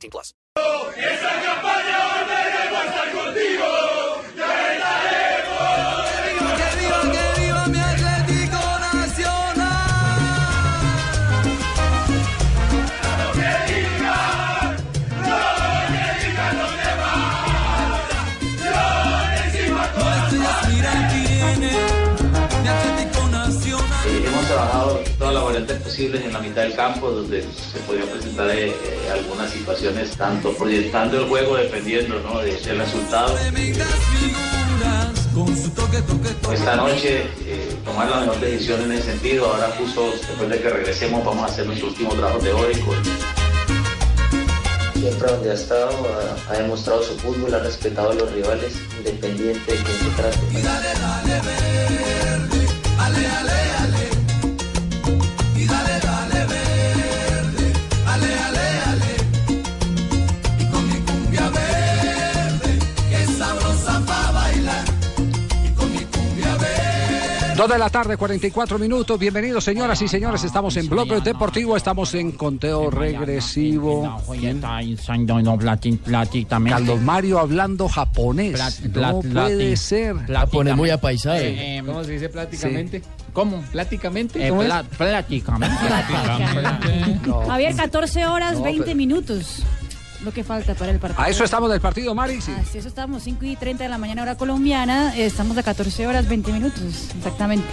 18 plus. Viva, que viva mi posibles en la mitad del campo, donde se podían presentar eh, eh, algunas situaciones, tanto proyectando el juego, dependiendo ¿no? de- del resultado. Esta noche eh, tomar la mejor decisión en ese sentido. Ahora justo después de que regresemos vamos a hacer nuestro último trabajo teórico. Siempre donde ha estado ha, demostrado su fútbol, ha respetado a los rivales, independiente de quién se trate. Dos de la tarde, 44 minutos. Bienvenidos, señoras y señores. Estamos en Bloque Deportivo. Estamos en conteo regresivo. Carlos Mario hablando japonés. No puede ser. Pone muy apaisado. ¿Cómo se dice pláticamente? ¿Cómo? ¿Pláticamente? Eh, ¿Cómo es? plá- Prácticamente. Javier, 14 horas, No, 20 pero- minutos. Lo que falta para el partido. A eso estamos del partido, Mari. Sí. Así, eso estamos, 5 y 30 de la mañana, hora colombiana. eh, Estamos a 14 horas, 20 minutos, exactamente.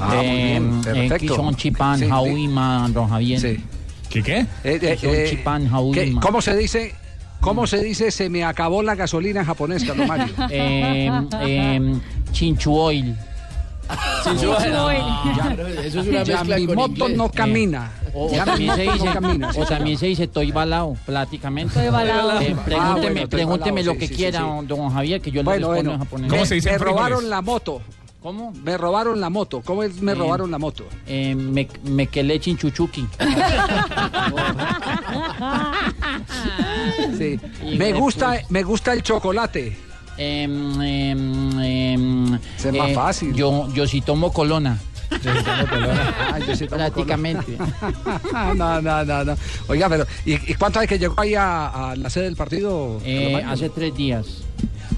Ah, muy bien, perfecto. Kishon Chipan, Sí, sí. Jaúima, don Javier. Sí. ¿Qué qué? Eh, eh, eh, Chipan, Jaúima. ¿qué- ¿Cómo se dice? ¿Cómo se dice? Se me acabó la gasolina en japonés, Carlos Mario. Eh, eh, Chinchu Oil. Chinchu Oil. Eso es Ya mi moto no camina. O, mi también se dice, o también se dice estoy balao, prácticamente. Estoy balao. Eh, pregúnteme Ah, bueno, estoy pregúnteme balao, lo que sí, quiera, sí, don- don Javier, que yo le Bueno, respondo bueno. en japonés. ¿Cómo Me- se dice Me robaron la moto. ¿Cómo? Me robaron la moto. ¿Cómo es me Eh, robaron la moto? Eh, me, me quelé chinchuchuki. Sí. Me gusta, me gusta el chocolate. Ese es más fácil. Yo, yo sí tomo colona. Yo sí Prácticamente. no, no, no, no. Oiga, pero ¿y, y cuánto hay que llegó ahí a, a la sede del partido? Eh, hace tres días.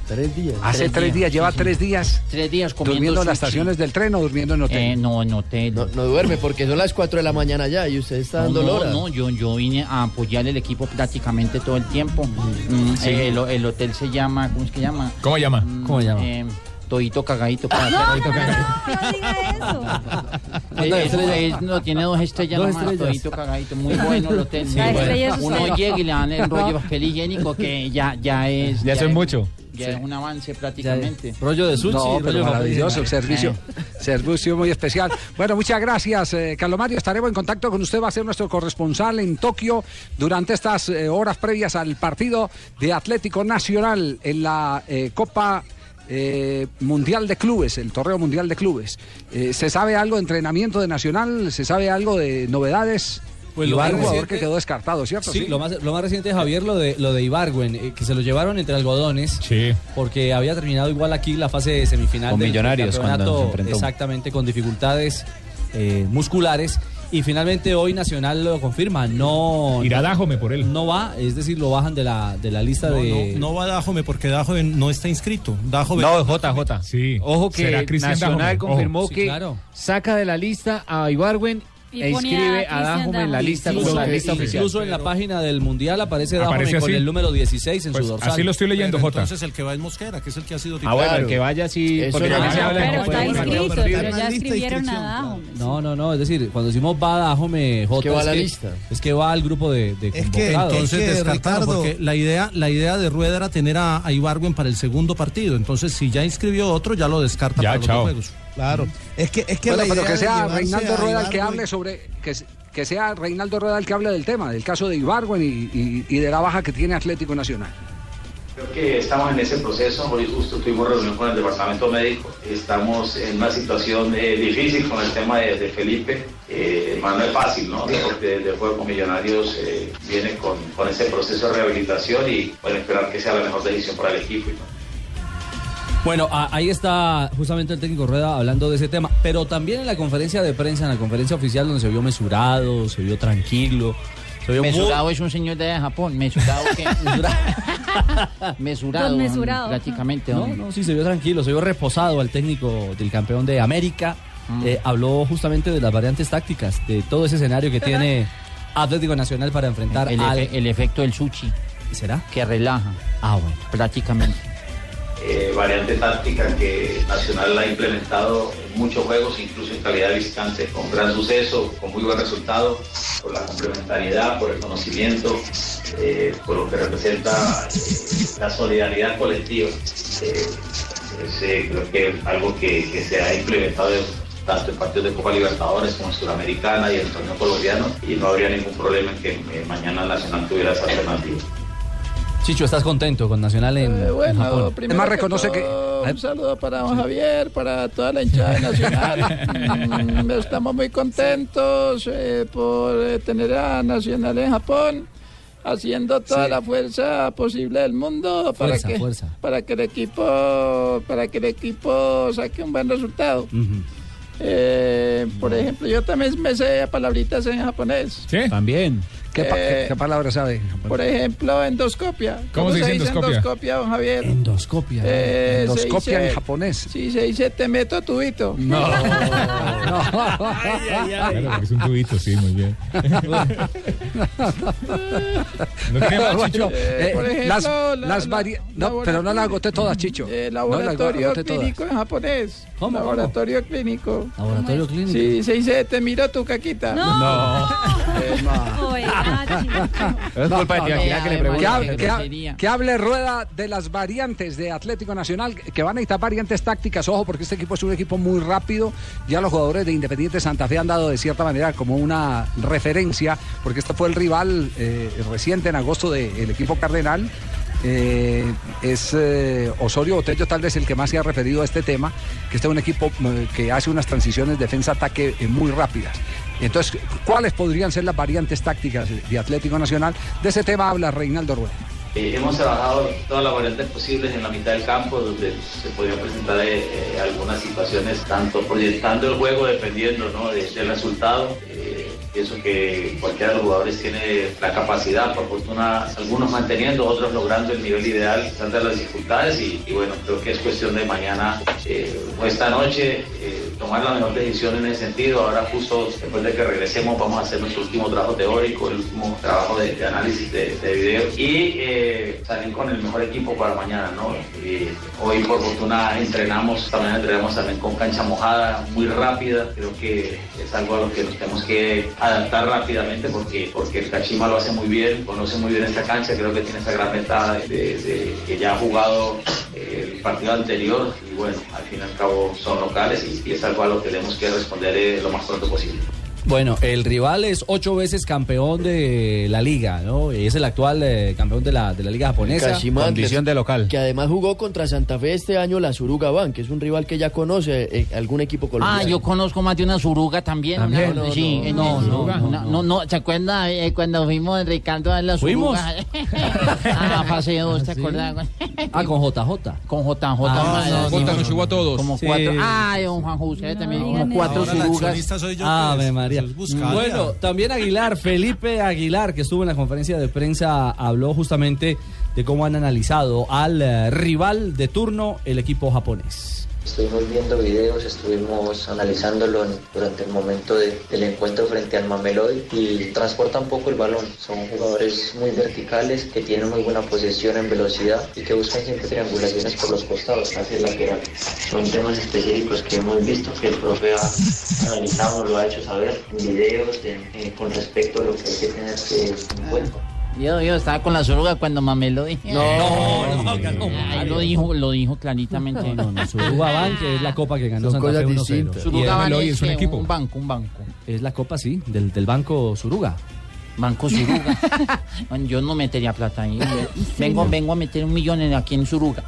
Tres días. Hace tres tres días, días, lleva sí, sí. tres días Tres días comiendo durmiendo en las estaciones del tren o durmiendo en hotel. Eh, no, en hotel. No, no duerme porque son las 4 de la mañana ya y usted está dando no, no, yo, yo vine a apoyar el equipo prácticamente todo el tiempo. Mm, eh, el, el hotel se llama, ¿cómo es que llama? ¿Cómo llama? Mm, eh, Todito cagadito para No, hacer. no, no, no, no diga eso. Eh, eso es- no, tiene dos estrellas Dos nomás, estrellas. todito cagadito, muy bueno hotel. La muy bueno. estrella es Uno llega y le dan el rollo de papel higiénico que ya, ya es... Ya eso es mucho. Ya es un avance prácticamente. Rollo de sushi. No, rollo maravilloso, el servicio, servicio muy especial. Bueno, muchas gracias, eh, Carlos Mario. Estaremos en contacto con usted, va a ser nuestro corresponsal en Tokio durante estas eh, horas previas al partido de Atlético Nacional en la eh, Copa eh, Mundial de Clubes, el Torneo Mundial de Clubes. Eh, ¿Se sabe algo de entrenamiento de Nacional? ¿Se sabe algo de novedades? Pues lo más reciente- que quedó descartado, ¿cierto? Sí, Lo, más, lo más reciente, Javier, lo de, lo de Ibargüen, eh, que se lo llevaron entre algodones. Sí. Porque había terminado igual aquí la fase semifinal Con del Millonarios, cuando campeonato, se enfrentó. Exactamente, con dificultades eh, musculares. Y finalmente hoy Nacional lo confirma, no, Irá Dájome por él. no va, es decir, lo bajan de la, de la lista No, de... no, no va Dajome porque Dajome no está inscrito. Dajome No, JJ. Sí. Ojo que Nacional confirmó Ojo. Sí, que claro. saca de la lista a Ibarwen Y e inscribe a a en la lista, Incluso, con la lista oficial. incluso en la página del Mundial aparece Aparece Dajome con el número 16 en Pues su dorsal. así lo estoy leyendo, Jota. Entonces el que va es Mosquera, que es el que ha sido Ah, titular. bueno, el que vaya sí, Eso porque no también se se habla de Pero está inscrito, Pero ya escribieron a Dajome. No, no, no, es decir, cuando decimos va Dajome J que va es a la que, lista. es que va al grupo de, de Es que convocados. entonces descartaron porque la idea, la idea de Rueda era tener a, a Ibargüen para el segundo partido. Entonces, si ya inscribió otro, ya lo descarta Ya, para los juegos. Claro. Es que, es que Bueno, la pero que sea Reinaldo Rueda el que hable sobre que, que sea Reinaldo Rueda el que hable del tema, del caso de Ibargüen y, y- y de la baja que tiene Atlético Nacional. Creo que estamos en ese proceso. Hoy justo tuvimos reunión con el departamento médico. Estamos en una situación eh, difícil con el tema de, de Felipe. Eh, más no es fácil, ¿no? Porque el juego con Millonarios eh, viene con, con ese proceso de rehabilitación y bueno, esperar que sea la mejor decisión para el equipo. Bueno, a- ahí está justamente el técnico Rueda hablando de ese tema, pero también en la conferencia de prensa, en la conferencia oficial donde se vio mesurado, se vio tranquilo, se vio muy- Mesurado es un señor de Japón. Mesurado que. mesurado. Don mesurado. Prácticamente. No, don. no, sí, se vio tranquilo, se vio reposado al técnico del campeón de América. Eh, habló justamente de las variantes tácticas, de todo ese escenario que tiene Atlético Nacional para enfrentar El, al... el efecto del sushi. ¿Será? Que relaja. Ah, bueno. Prácticamente. Eh, variante táctica que Nacional ha implementado en muchos juegos, incluso en calidad de visitante, con gran suceso, con muy buen resultado, por la complementariedad, por el conocimiento, eh, por lo que representa eh, la solidaridad colectiva. Es, creo que es algo que, se ha implementado en- tanto en partidos de Copa Libertadores como en Sudamericana y en el torneo colombiano y no habría ningún problema en que mañana Nacional tuviera esa alternativa. Chicho, ¿estás contento con Nacional en, en Bueno, Japón? primero Además, reconoce que que- todo, un saludo para don Javier, para toda la hinchada de Nacional. Mm, Estamos muy contentos eh, por eh, tener a Nacional en Japón, haciendo toda Sí. la fuerza posible del mundo para Fuerza, que fuerza. para que el equipo para que el equipo saque un buen resultado. Eh, por ejemplo, yo también me sé palabritas en japonés. ¿Sí? También. ¿Qué, pa- Eh, qué- qué palabra sabe? Por ejemplo, endoscopia. ¿Cómo se dice endoscopia? endoscopia, don Javier? Endoscopia. Eh, Endoscopia dice- en japonés. Sí, se dice te meto tubito. No. Claro, porque es un tubito, sí, muy bien. ¿No Chicho? eh, por ejemplo, las, la- las la- vari- no, pero no la agoté todas, Chicho. Eh, No las laboratorio todas. clínico en japonés. ¿Cómo, cómo? Laboratorio clínico. Laboratorio clínico. Sí, se dice te miro tu caquita. No. No. Oiga, chico. Es culpa de Tibaquirá que le Que pregunta. hable, ha- que Rueda de las variantes de Atlético Nacional, que van a necesitar variantes tácticas, ojo, porque este equipo es un equipo muy rápido. Ya los jugadores de Independiente Santa Fe han dado de cierta manera como una referencia, porque este fue el rival eh, reciente en agosto del equipo Cardenal. Eh, es eh, Osorio Botello tal vez el que más se ha referido a este tema, que este es un equipo que hace unas transiciones defensa-ataque muy rápidas. Entonces, ¿cuáles podrían ser las variantes tácticas de Atlético Nacional? De ese tema habla Reinaldo Rueda. Eh, hemos trabajado todas las variantes posibles en la mitad del campo, donde se podían presentar eh, eh, algunas situaciones, tanto proyectando el juego, dependiendo ¿no? de- del resultado. Pienso que cualquiera de los jugadores tiene la capacidad, por fortuna, algunos manteniendo, otros logrando el nivel ideal, tantas las dificultades. Y, y bueno, creo que es cuestión de mañana o esta noche tomar la mejor decisión en ese sentido. Ahora, justo después de que regresemos, vamos a hacer nuestro último trabajo teórico, el último trabajo de, análisis de, de video y eh, salir con el mejor equipo para mañana. ¿no? Hoy, por fortuna, entrenamos, mañana entrenamos también con cancha mojada, muy rápida. Creo que es algo a lo que nos tenemos que adaptar rápidamente porque, porque el Kashima lo hace muy bien, conoce muy bien esta cancha, creo que tiene esa gran ventaja de, que ya ha jugado el partido anterior y bueno, al fin y al cabo son locales y, es algo a lo que tenemos que responder eh, lo más pronto posible. Bueno, el rival es ocho veces campeón de la liga, ¿no? Y es el actual eh, campeón de la, de la liga japonesa. Kashima, Condición que- de local. Que además jugó contra Santa Fe este año la Suruga Bank, que es un rival que ya conoce eh, algún equipo colombiano. Ah, yo conozco más de una suruga también. También. una- No, sí, no, no, no, no, no, no, ¿se acuerda eh, cuando fuimos Ricardo a la ¿Fuimos? suruga? ah, fase 2, ¿te acuerdas? Ah, con JJ. Con JJ. Ah, no, Jota nos llevó a todos. Como Sí. cuatro. Ay, don Juan José también, No, como cuatro surugas. soy yo. Ave pues. María. Bueno, también Aguilar, Felipe Aguilar, que estuvo en la conferencia de prensa, habló justamente de cómo han analizado al eh, rival de turno, el equipo japonés. Estuvimos viendo videos, estuvimos analizándolo durante el momento de- del encuentro frente al Mameloy y transportan poco el balón. Son jugadores muy verticales que tienen muy buena posesión en velocidad y que buscan siempre triangulaciones por los costados, hacia el lateral. Son temas específicos que hemos visto que el profe ha analizado, lo ha hecho saber en videos en- con respecto a lo que hay que tener eh, en cuenta. Yo, yo estaba con la Suruga cuando mamé lo dije. No, no, no, Ahí lo dijo, lo dijo claritamente. No, no, Suruga Bank, que es la copa que ganó Son Santa Fe cosas 1-0. distintas. Y Suruga Bank es un equipo. un banco, un banco. Es la copa, sí, del, del banco Suruga. Banco Suruga. Yo no metería plata ahí. Vengo, vengo a meter un millón en- aquí en Suruga.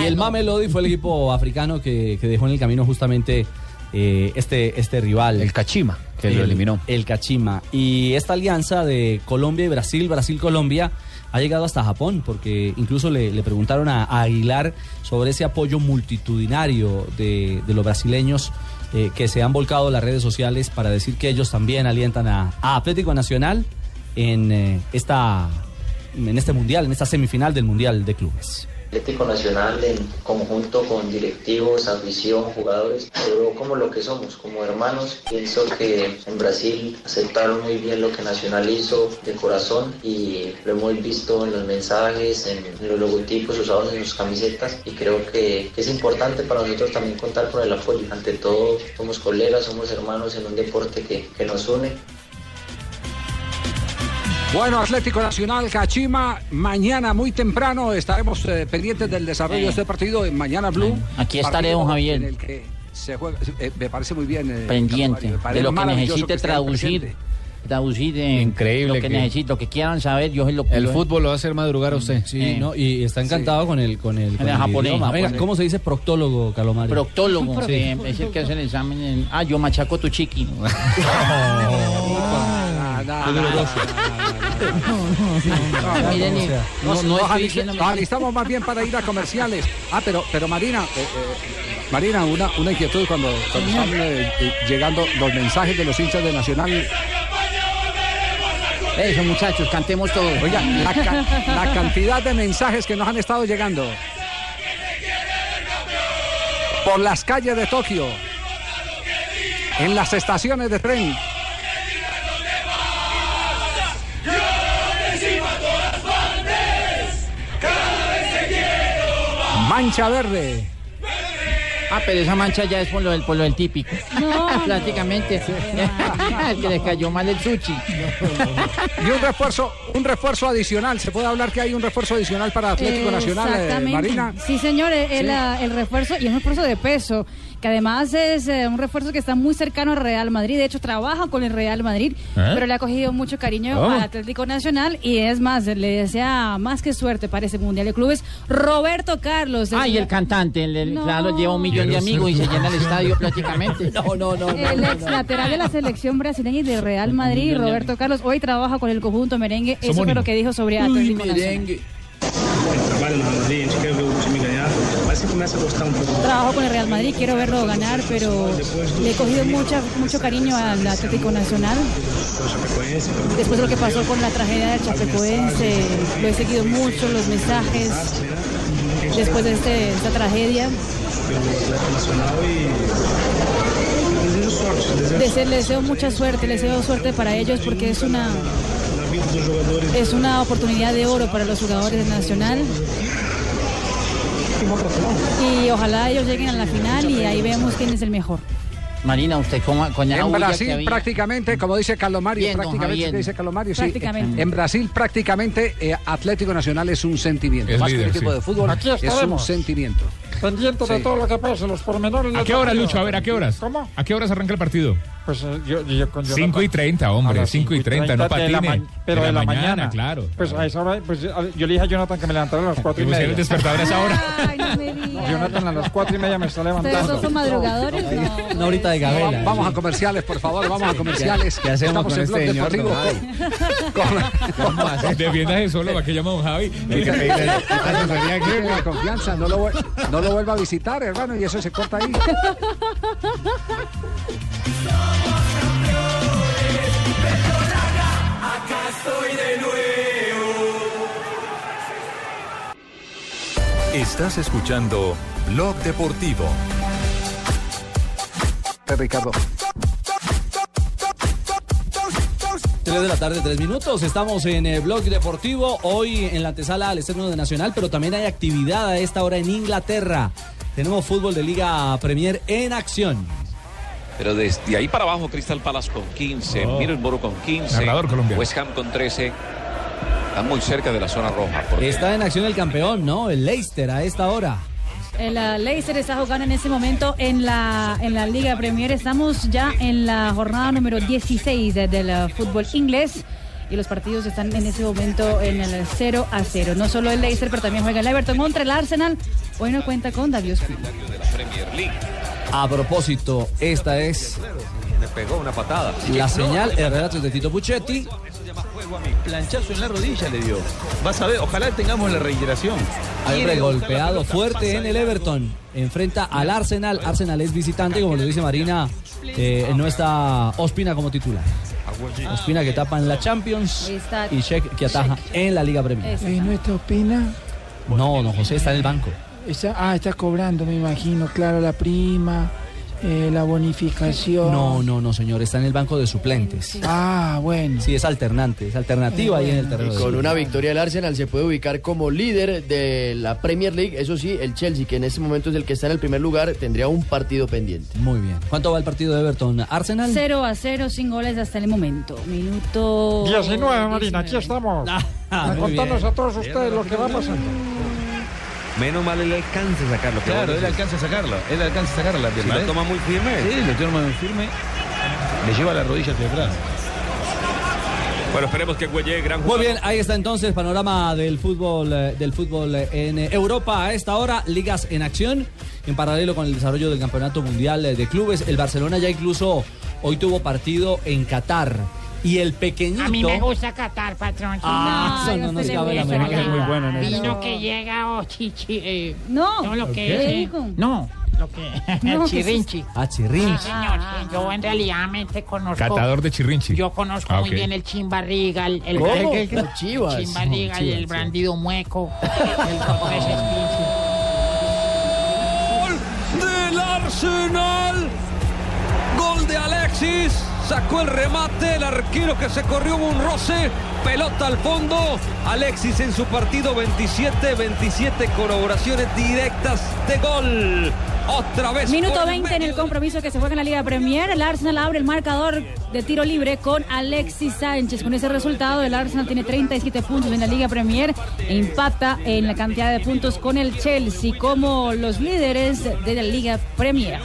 Y el Mamelodi fue el equipo africano que, que dejó en el camino justamente eh, este, este rival. El Cachima, que lo eliminó. El Cachima. Y esta alianza de Colombia y Brasil, Brasil-Colombia, ha llegado hasta Japón, porque incluso le, le preguntaron a, a Aguilar sobre ese apoyo multitudinario de, de los brasileños eh, que se han volcado a las redes sociales para decir que ellos también alientan a, a Atlético Nacional en, eh, esta, en este mundial, en esta semifinal del Mundial de Clubes. Atlético Nacional en conjunto con directivos, afición, jugadores, pero como lo que somos, como hermanos. Pienso que en Brasil aceptaron muy bien lo que Nacional hizo de corazón y lo hemos visto en los mensajes, en los logotipos usados en sus camisetas y creo que, es importante para nosotros también contar con el apoyo. Ante todo, somos colegas, somos hermanos en un deporte que, que nos une. Bueno, Atlético Nacional, Cachima, mañana muy temprano estaremos eh, pendientes del desarrollo de este partido en Mañana Blue. Aquí estaré, don Javier. En el que se juega, eh, me parece muy bien. eh, pendiente de lo que necesite traducir. Traducir eh, Increíble lo que, que- necesito, lo que quieran saber, yo se lo El ¿eh? fútbol lo va a hacer madrugar a usted. Sí, Eh. ¿no? y está encantado con el con el, con el el japonés, idioma. Venga. ¿cómo se dice proctólogo, Calomario? Proctólogo, que es el que hace el examen. en- ah, yo machaco tu chiqui. Miren, y- no, Nos, no diciendo. nos alistamos más bien para ir a comerciales. Ah, pero, pero Marina, eh, eh, Marina, una, una inquietud cuando, cuando están eh, eh, llegando los mensajes de los hinchas de Nacional. Eso, muchachos, cantemos todos. Oiga, la, ca- la cantidad de mensajes que nos han estado llegando por las calles de Tokio, en las estaciones de tren. Mancha verde. Ah, pero esa mancha ya es por lo del, por lo del típico. Prácticamente. el que le cayó mal el sushi. Y un refuerzo, un refuerzo adicional. ¿Se puede hablar que hay un refuerzo adicional para Atlético Nacional, eh, Exactamente. Marina? Sí, señor, el, Sí. ah, el refuerzo y es un refuerzo de peso, que además es eh, un refuerzo que está muy cercano al Real Madrid. De hecho, trabaja con el Real Madrid, ¿Eh? pero le ha cogido mucho cariño Oh. al Atlético Nacional y es más, le desea más que suerte para ese Mundial de Clubes. Roberto Carlos. Ah, y el cantante, el, el- No. claro, lleva un millón de Quiero amigos y se llena el estadio prácticamente. No, no, no. el ex lateral de la selección brasileña y de Real Madrid, Roberto Carlos, hoy trabaja con el conjunto merengue. Eso fue lo que dijo sobre Atlético Nacional. Madrid, ver time mas a. Trabajo con el Real Madrid, quiero verlo ganar, pero le he cogido mucha, mucho cariño al Atlético Nacional. Después de lo que pasó con la tragedia del Chapecoense, lo he seguido mucho, los mensajes, después de este- esta tragedia. desejo Deseo, mucha suerte, le deseo suerte para ellos porque es una, es una oportunidad de oro para los jugadores de Nacional. Y ojalá ellos lleguen a la final y ahí vemos quién es el mejor. Marina, usted con, con la En Brasil había. prácticamente, como dice Calomario, Bien, don prácticamente, Javier. ¿qué dice Calomario? Sí, Prácticamente. en Brasil prácticamente eh, Atlético Nacional es un sentimiento. Es Más que un equipo sí. de fútbol, Aquí es un sentimiento. Pendiente de Sí. todo lo que pase, los pormenores. ¿A qué hora, partido. Lucho? A ver, ¿a qué horas? ¿Cómo? ¿A qué horas arranca el partido? Pues eh, yo, yo con 5 y 30, A hombre, las 5 y 30, no de la patine. pero de la, mañana, claro. Pues a esa hora, pues yo yo le dije a Jonathan que me levantara a las 4 y media. el despertador a esa hora. Ay, no me digas. Jonathan a las 4 y media me está ¿Ustedes levantando. dos son madrugadores? No. Una horita de gabela. Vamos a comerciales, por favor, vamos a comerciales. ¿Qué hacemos Estamos con este señor, Con-. Defiéndase solo, ¿para qué llama don Javi? Confianza, no lo, no vuelva a visitar, hermano, y eso se corta ahí. Acá estoy de nuevo. Estás escuchando Blog Deportivo. Ricardo. 3 de la tarde, 3 minutos. Estamos en el Blog Deportivo. Hoy en la antesala al estreno de Nacional, pero también hay actividad a esta hora en Inglaterra. Tenemos fútbol de Liga Premier en acción. Pero desde ahí para abajo, Crystal Palace con 15, Oh. Middlesbrough con 15, Narrador colombiano. West Ham con 13, Está muy cerca de la zona roja. porque- Está en acción el campeón, ¿no? El Leicester a esta hora. El uh, Leicester está jugando en ese momento en la, en la Liga Premier. Estamos ya en la jornada número 16 de- del uh, fútbol inglés. Y los partidos están en ese momento en el 0 a 0. No solo el Leicester, pero también juega el Everton contra el Arsenal. Hoy no cuenta con David Ospina. A propósito, esta es Le pegó una patada. la señal, el relato de Tito Puchetti. Planchazo en la rodilla le dio. Vas a ver, ojalá tengamos la reiteración. Hay golpeado fuerte en el Everton. Enfrenta al Arsenal. Arsenal es visitante, como lo dice Marina. eh, no está Ospina como titular. Ospina que tapa en la Champions y Sheck que ataja en la Liga Premier. ¿No está Opina? No, no, José está en el banco. Está, ah, está cobrando, me imagino, claro, la prima, eh, la bonificación. No, no, no, señor. Está en el banco de suplentes. Ah, bueno. Sí, es alternante. Es alternativa ahí en el terreno. Y de con una victoria del Arsenal se puede ubicar como líder de la Premier League. Eso sí, el Chelsea, que en este momento es el que está en el primer lugar, tendría un partido pendiente. Muy bien. ¿Cuánto va el partido de Everton? ¿Arsenal? 0 a 0 sin goles hasta el momento. Minuto 19, Marina, aquí estamos. Ah, a muy contarnos bien. a todos ustedes lo que va pasando. Menos mal él alcanza a sacarlo. Claro, él alcanza a sacarlo. Él alcanza a sacarla la pierna. ¿eh? toma muy firme. Sí, lo toma muy firme. Le lleva la rodilla hacia atrás. Bueno, esperemos que Güelle, gran Muy jugador. bien, ahí está entonces panorama del fútbol eh, del fútbol eh, en Europa a esta hora, ligas en acción en paralelo con el desarrollo del Campeonato Mundial de Clubes. El Barcelona ya incluso hoy tuvo partido en Qatar y el pequeñito A mí me gusta Qatar, patrón. Ah, eso no nos cabe la menor duda. muy bueno en eso. Vino que llega, oh, chichi. eh, No, no lo ¿qué que es. eh, dijo? No, lo que No, el ¿qué es chirrinchi. Ah, chirrinchi. Sí, señor. sí, Yo en realidad te conozco. Catador de chirrinchi. Yo conozco Ah, muy bien el chimbarriga, el, el, ¿Cómo? el- el- chivas. chimbarriga Chivas, el sí. brandido mueco, el Espinci. del Arsenal. Gol de Alexis. Sacó el remate. El arquero que se corrió hubo un roce. Pelota al fondo. Alexis en su partido 27, 27 colaboraciones directas de gol. Otra vez. Minuto por 20 en el compromiso que se juega en la Liga Premier. El Arsenal abre el marcador de tiro libre con Alexis Sánchez. Con ese resultado, el Arsenal tiene 37 puntos en la Liga Premier e empata en la cantidad de puntos con el Chelsea como los líderes de la Liga Premier.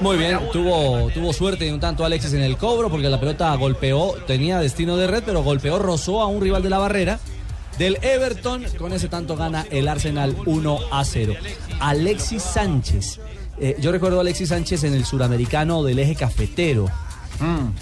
Muy bien, tuvo, tuvo suerte un tanto Alexis en el cobro porque la pelota golpeó, tenía destino de red, pero golpeó, rozó a un rival de la barrera del Everton. Con ese tanto gana el Arsenal 1 a 0. Alexis Sánchez. eh, yo recuerdo a Alexis Sánchez en el suramericano del eje cafetero.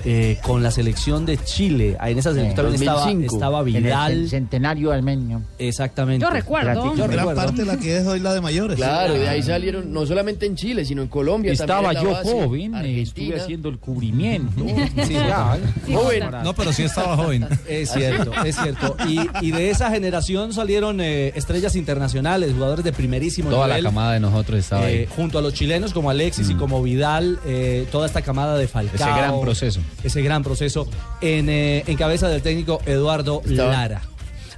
Eh, con la selección de Chile. Ahí En esa selección también estaba, 2005, estaba en el Vidal. cen- centenario armenio. Exactamente. Yo recuerdo. Yo Gran recuerdo. parte de la que es hoy la de mayores. Claro, de ahí salieron no solamente en Chile, sino en Colombia. Estaba yo la base, joven, eh, estuve Argentina. haciendo el cubrimiento. Sí, Ya, Sí, Joven. No, pero sí estaba joven. Es cierto, es cierto. Y, y de esa generación salieron eh, estrellas internacionales, jugadores de primerísimo Toda la nivel. camada de nosotros estaba eh, ahí. junto a los chilenos como Alexis y como Vidal, eh, toda esta camada de Falcao. Proceso. Ese gran proceso en, eh, en cabeza del técnico Eduardo Estaba- Lara.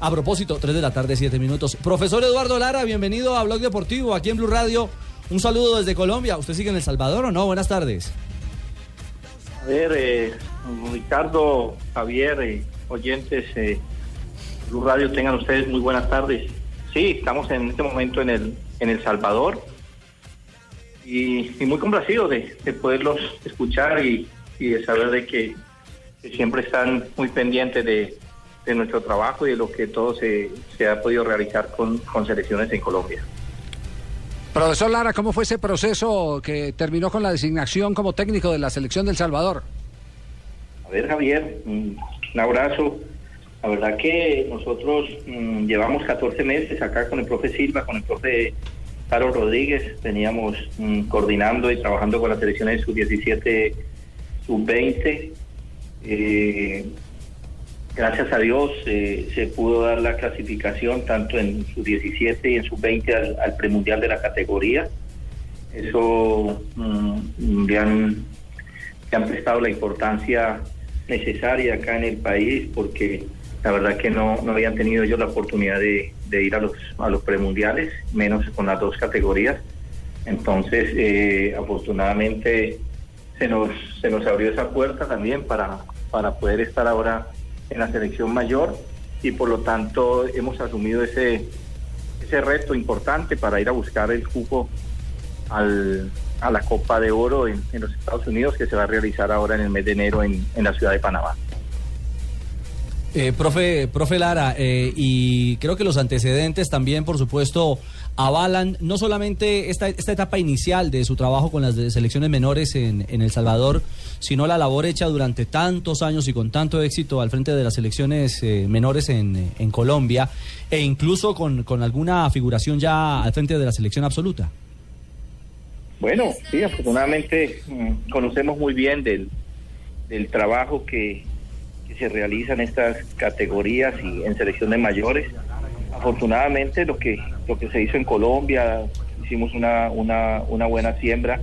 A propósito, 3 de la tarde, 7 minutos. Profesor Eduardo Lara, bienvenido a Blog Deportivo, aquí en Blue Radio. Un saludo desde Colombia. ¿Usted sigue en El Salvador o no? Buenas tardes. A ver, eh, Ricardo, Javier, eh, oyentes, eh, Blue Radio, tengan ustedes muy buenas tardes. Sí, estamos en este momento en El, en el Salvador y, y muy complacido de, de poderlos escuchar y, y de saber de que, que siempre están muy pendientes de, de nuestro trabajo y de lo que todo se, se ha podido realizar con, con selecciones en Colombia. Profesor Lara, ¿cómo fue ese proceso que terminó con la designación como técnico de la selección del Salvador? A ver, Javier, mm, un abrazo. La verdad que nosotros mm, llevamos 14 meses acá con el profe Silva, con el profe Carlos Rodríguez. Veníamos mm, coordinando y trabajando con las selecciones sub-17, sub-20. Eh, gracias a Dios eh, se pudo dar la clasificación tanto en sub-17 y en sub-20 al, al premundial de la categoría. Eso mm, le han prestado la importancia necesaria acá en el país porque la verdad que no, no habían tenido ellos la oportunidad de, de ir a los, a los premundiales, menos con las dos categorías. Entonces, eh, afortunadamente se nos, se nos abrió esa puerta también para, para poder estar ahora en la selección mayor y por lo tanto hemos asumido ese, ese reto importante para ir a buscar el cupo al, a la Copa de Oro en, en los Estados Unidos que se va a realizar ahora en el mes de enero en, en la ciudad de Panamá. Eh, profe, profe Lara, eh, y creo que los antecedentes también, por supuesto, avalan no solamente esta, esta etapa inicial de su trabajo con las selecciones menores en, en El Salvador, sino la labor hecha durante tantos años y con tanto éxito al frente de las selecciones eh, menores en, en Colombia, e incluso con, con alguna figuración ya al frente de la selección absoluta. Bueno, sí, afortunadamente mm, conocemos muy bien del, del trabajo que, que se realiza en estas categorías y en selecciones mayores. Afortunadamente lo que lo que se hizo en Colombia, hicimos una, una, buena siembra.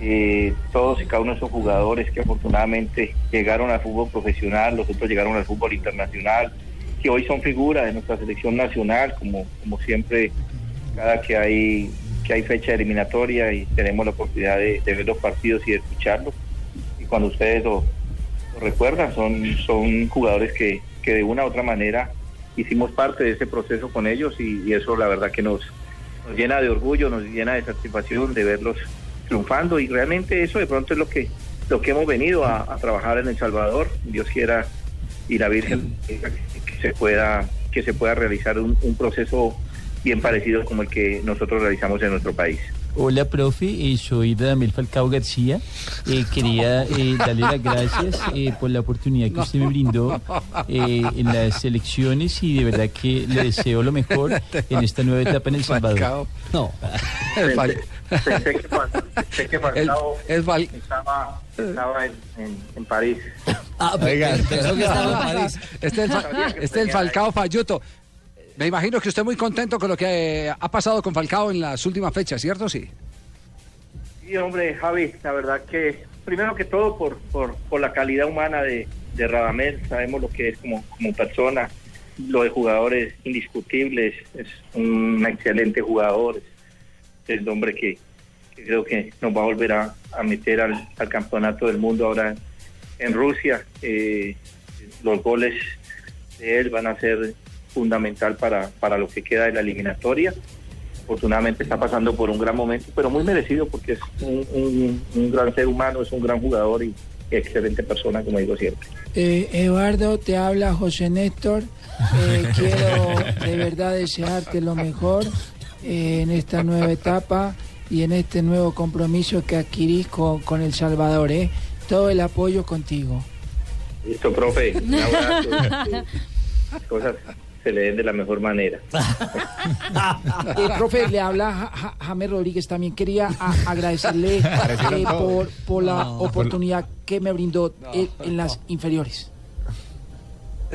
Eh, todos y cada uno de esos jugadores que afortunadamente llegaron al fútbol profesional, los otros llegaron al fútbol internacional, que hoy son figuras de nuestra selección nacional, como, como siempre, cada que hay que hay fecha eliminatoria y tenemos la oportunidad de, ver los partidos y de escucharlos. Y cuando ustedes lo, lo recuerdan, son, son jugadores que, que de una u otra manera hicimos parte de ese proceso con ellos y, y eso la verdad que nos, nos llena de orgullo, nos llena de satisfacción de verlos triunfando y realmente eso de pronto es lo que lo que hemos venido a, a trabajar en El Salvador, Dios quiera y la Virgen que, que se pueda que se pueda realizar un, un proceso bien parecido como el que nosotros realizamos en nuestro país. Hola, profe, eh, soy Radamel Falcao García. Eh, quería eh, darle las gracias eh, por la oportunidad que usted me brindó eh, en las elecciones y de verdad que le deseo lo mejor en esta nueva etapa en El Salvador. No. Pensé, pensé que, Fal- pensé que Falcao estaba, estaba en, en- en París. Ah, Oiga, pensó que estaba en París. Este es el, este es el Falcao Falluto. Me imagino que usted muy contento con lo que eh, ha pasado con Falcao en las últimas fechas, ¿cierto? Sí. Sí, hombre, Javi, la verdad que primero que todo por, por, por la calidad humana de, de Radamel, sabemos lo que es como, como persona, lo de jugadores indiscutibles, es un excelente jugador, es el hombre que, creo que nos va a volver a, meter al, al campeonato del mundo ahora en Rusia. Eh, los goles de él van a ser fundamental para, para lo que queda de la eliminatoria afortunadamente está pasando por un gran momento, pero muy merecido porque es un, un- un gran ser humano, es un gran jugador y excelente persona, como digo siempre. Eh, Eduardo, te habla José Néstor. Eh, quiero de verdad desearte lo mejor eh, en esta nueva etapa y en este nuevo compromiso que adquirís con, con El Salvador. ¿eh? Todo el apoyo contigo. Listo, profe, un abrazo. cosas se le den de la mejor manera. Eh, profe, le habla Ja- Ja- James Rodríguez. También quería a- agradecerle eh, por, por la No. oportunidad que me brindó eh, en las inferiores.